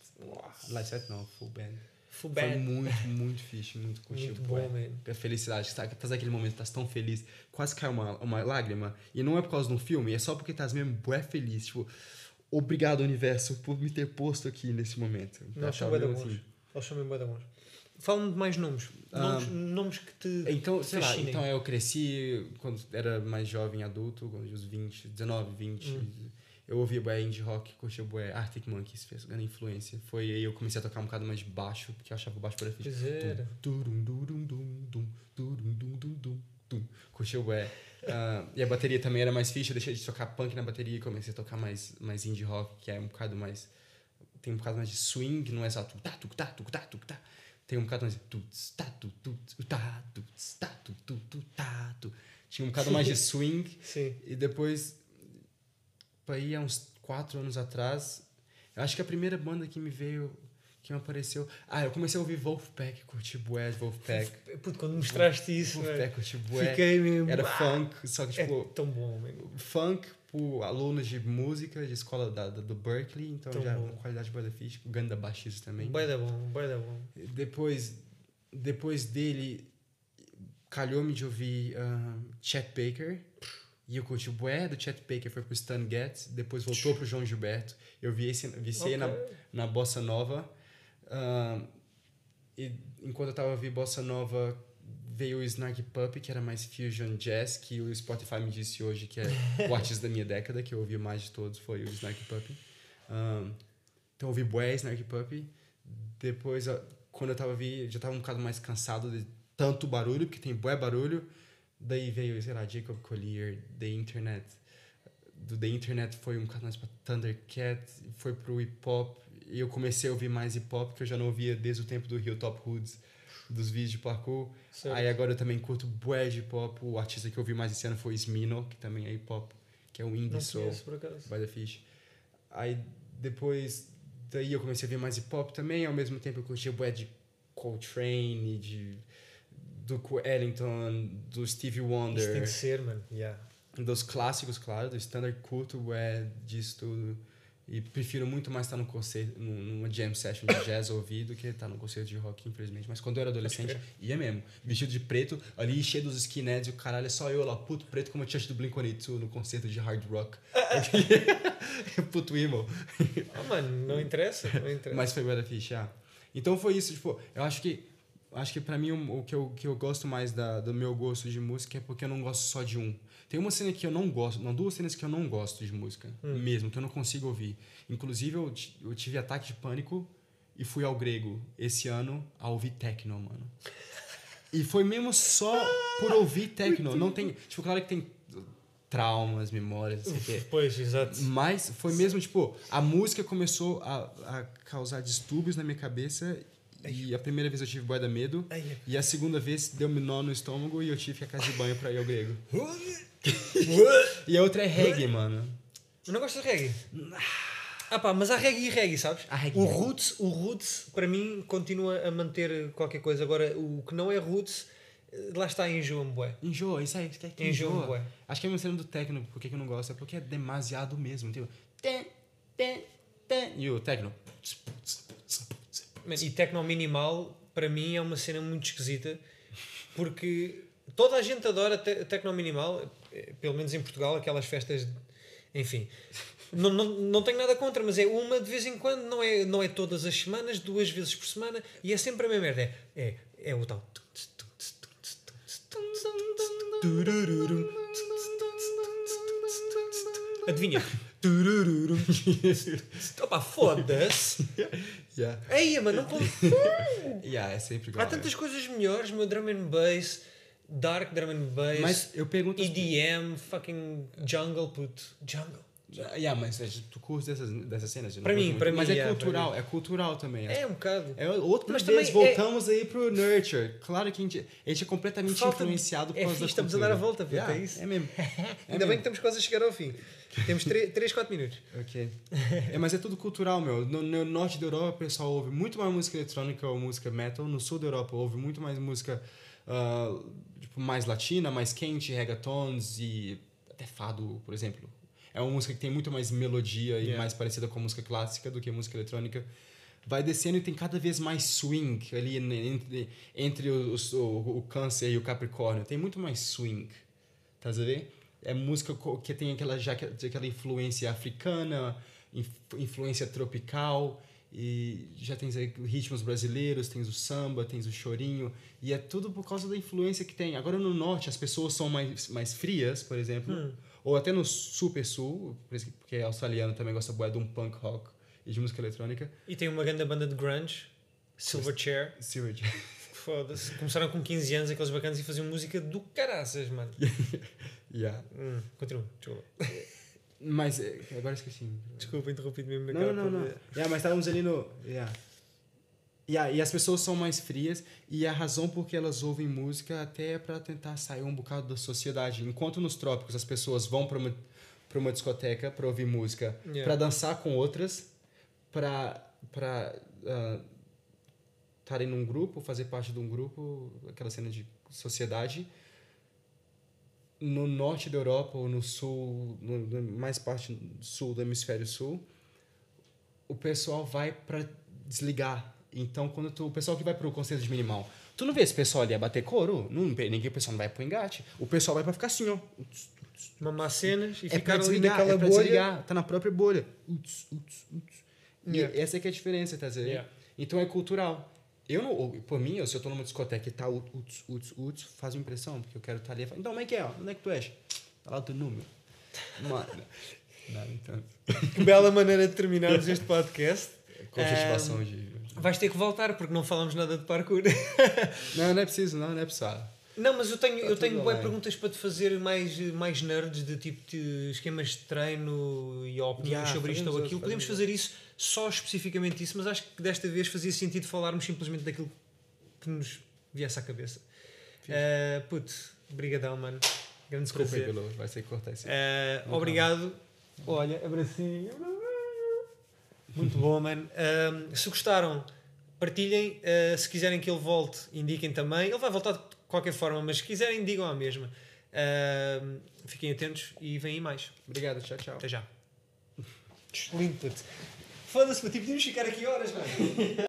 Live set não, full band. Full Foi band. muito, muito fixe, muito curtido. Muito bom, man. A felicidade, tá, tá naquele momento, tá tão feliz, quase caiu uma, uma lágrima. E não é por causa de um filme, é só porque tá mesmo bué feliz. Tipo, obrigado, universo, por me ter posto aqui nesse momento. Não, Tá são bué da mesmo bons. assim. Bem bué da bons. Fala-me de mais nomes. Nomes, nomes que te Então, sei lá, então eu cresci quando era mais jovem, adulto, quando uns 20, 19, 20. Hum. Eu ouvia bué indie rock, curtia bué Arctic Monkeys, fez grande influência. Foi aí eu comecei a tocar um bocado mais baixo, porque eu achava o baixo por fixe. Pois era. Turum, durum, dum, dum, turum, dum, dum, dum, dum. Curtia bué. Ah, e a bateria também era mais fixe, eu deixei de tocar punk na bateria e comecei a tocar mais, mais indie rock, que é um bocado mais... Tem um bocado mais de swing, não é só tu tá, tu tá, tu tá, tu tá. Tem um bocado mais. Tinha um bocado mais de (laughs) swing. Sim. E depois, aí há uns quatro anos atrás, eu acho que a primeira banda que me veio, que me apareceu... Ah, eu comecei a ouvir Wolfpack, curti bué de Wolfpack. Puto, quando mostraste isso, Wolfpack, curti bué. fiquei mesmo. Era "Ah, funk, só que É tipo... tão bom, mano. Funk por alunos de música de escola da, da- do Berkeley, então Tão já bom. uma qualidade ficha. O Ganda baixista também. Da bom, da bom. Depois, depois dele, calhou-me de ouvir ah, Chet Baker. E eu curti o bué do Chet Baker, foi pro Stan Getz. Depois voltou pro João Gilberto. Eu vi esse, viciei na, Ok. na Bossa Nova. Ah, e enquanto eu tava ouvindo Bossa Nova, veio o Snarky Puppy, que era mais fusion jazz, que o Spotify me disse hoje que é o (laughs) artista da minha década, que eu ouvi mais de todos, foi o Snarky Puppy. Ah, então eu ouvi bué Snarky Puppy. Depois, ah, quando eu tava ouvindo, já tava um bocado mais cansado de tanto barulho, porque tem bué barulho. Daí veio, sei lá, Jacob Collier, The Internet. Do The Internet foi um bocado mais pra Thundercat, foi pro hip hop. E eu comecei a ouvir mais hip hop, que eu já não ouvia desde o tempo do Hilltop Hoods, dos vídeos de parkour. Certo. Aí agora eu também curto bué de hip hop. O artista que eu ouvi mais esse ano foi Smino, que também é hip hop, que é um indie Não soul. conheço, por acaso. By the Fish. Aí depois daí eu comecei a ver mais hip hop também, ao mesmo tempo eu curtia bué de Coltrane, de Duke Ellington, do Stevie Isso tem Wonder, de ser, mano. Yeah. dos clássicos, claro, do standard curto bué disso tudo. E prefiro muito mais estar num concerto, num- numa jam session de jazz ouvir do que estar num concerto de rock, infelizmente. Mas quando eu era adolescente, ia mesmo. Vestido de preto, ali cheio dos skinheads e o caralho, é só eu lá, puto preto como eu tinha do Blink-182 no concerto de hard rock. (laughs) puto emo. Ah, mano, não interessa, não interessa. Mas foi bué da ficha, ah. Então foi isso, tipo, eu acho que acho que pra mim o, o que, eu, que eu gosto mais da, do meu gosto de música é porque eu não gosto só de um. Tem uma cena que eu não gosto, não, duas cenas que eu não gosto de música, mesmo, que eu não consigo ouvir. Inclusive, eu, eu tive ataque de pânico e fui ao grego esse ano a ouvir techno, mano. E foi mesmo só por ouvir techno. Não tem. Tipo, claro que tem traumas, memórias, não sei o quê. Pois, exato. Mas foi mesmo, tipo, a música começou a, a causar distúrbios na minha cabeça E a primeira vez eu tive bué da medo. E a segunda vez deu-me nó no estômago e eu tive que à casa de banho pra ir ao grego. (laughs) E a outra é reggae, mano. Mas não gosto de reggae? Ah pá, mas há reggae e reggae, sabes? Reggae o roots, o roots, para mim, continua a manter qualquer coisa. Agora, o que não é roots, eh, lá está enjoa-me, bué. Enjoa, isso aí, que é que enjoa. bué. Acho que é a mesma cena do techno, por que que eu não gosto? É porque é demasiado mesmo. Tipo. E o techno. Man, E techno minimal, para mim, é uma cena muito esquisita, porque toda a gente adora te techno minimal, eh, pelo menos em Portugal, aquelas festas, de- enfim. Não, não, não tenho nada contra, mas é uma de vez em quando, não é, não é todas as semanas, duas vezes por semana, e é sempre a mesma merda. É, é, é o tal. Adivinha? Opa, foda-se! (laughs) Yeah. Ei, mano, não pode. (laughs) Yeah, é sempre igual. Há tantas coisas melhores, meu drum and bass, dark drum and bass, Mas eu pergunto. EDM, fucking jungle, puto. Jungle. Yeah, mas é, tu curte dessas, dessas cenas? Para mim, para Mas mim, é yeah, cultural, é cultural também. É um bocado. É outra Mas vez, é- voltamos aí pro nurture. Claro que a gente, a gente é completamente Falta de- influenciado por é causa da estamos a dar a volta, Yeah, é isso. É mesmo. (laughs) Ainda bem que estamos quase a chegar ao fim. Temos 3, 4 (laughs) minutos. Ok. É, mas é tudo cultural, meu. No, no norte da Europa, o pessoal ouve muito mais música eletrônica ou música metal. No sul da Europa, ouve muito mais música ah, tipo, mais latina, mais quente, reggaetons e até fado, por exemplo. É uma música que tem muito mais melodia e Yeah. mais parecida com música clássica do que música eletrônica. Vai descendo e tem cada vez mais swing ali entre, entre os- o, o câncer e o capricórnio. Tem muito mais swing. Tá a ver? É música que tem aquela, já que- aquela influência africana, inf- influência tropical, e já tem ritmos brasileiros, tem o samba, tem o chorinho, e é tudo por causa da influência que tem. Agora no norte as pessoas são mais, mais frias, por exemplo, Hum. Ou até no super sul, porque australiano também gosta bué de um punk rock e de música eletrônica. E tem uma grande banda de grunge, Silverchair. Silver (laughs) Foda-se. Começaram com 15 anos, aqueles bacanas, e faziam música do caraças, mano. (laughs) yeah. Hum, continua, desculpa. Mas é, agora esqueci. Desculpa, interrompi-te mesmo. Não, não, não. Yeah, mas estávamos ali no. Yeah. Yeah, e as pessoas são mais frias e a razão por que elas ouvem música até é para tentar sair um bocado da sociedade. Enquanto nos trópicos as pessoas vão para uma, pra uma discoteca para ouvir música, Yeah. para dançar com outras, para estarem num grupo, fazer parte de um grupo, aquela cena de sociedade. No norte da Europa ou no sul, no, no mais parte sul do hemisfério sul, o pessoal vai para desligar. Então, quando tu, o pessoal que vai pro concerto de minimal, tu não vê esse pessoal ali a bater couro? Não, ninguém, o pessoal não vai pro engate. O pessoal vai para ficar assim, ó. Mamar cenas e É pra ficar ali naquela é pra bolha. desligar, tá na própria bolha. Uts, uts, uts. E Yeah. essa é que é a diferença, tá? Yeah. Então é cultural. Eu não, por mim, se eu tô numa discoteca e tá uts, uts, uts, faz uma impressão, porque eu quero estar ali e falar, então, como é que é? Onde é que tu és? Tá lá o teu número. Mano. (laughs) Não, então. Que bela maneira de terminarmos este podcast. (laughs) Com objetivação de. Vais ter que voltar porque não falamos nada de parkour. (laughs) Não, não é preciso, não, não é preciso. Não, mas eu tenho, eu tudo tenho bem. perguntas para te fazer mais, mais nerds de tipo de esquemas de treino e opiniões Yeah, sobre isto ou aquilo. Podemos fazer isso só especificamente isso, mas acho que desta vez fazia sentido falarmos simplesmente daquilo que nos viesse à cabeça. Uh, puto, brigadão, mano. Grande prazer. pelo. Vai ser cortar isso. Uh, obrigado. Olha, abracinho. Muito bom, mano. Um, se gostaram, partilhem. Uh, se quiserem que ele volte, indiquem também. Ele vai voltar de qualquer forma, mas se quiserem, digam a mesma. Um, fiquem atentos e vêm aí mais. Obrigado, tchau, tchau. Até já. Puto. Foda-se, tipo, podíamos ficar aqui horas, mano.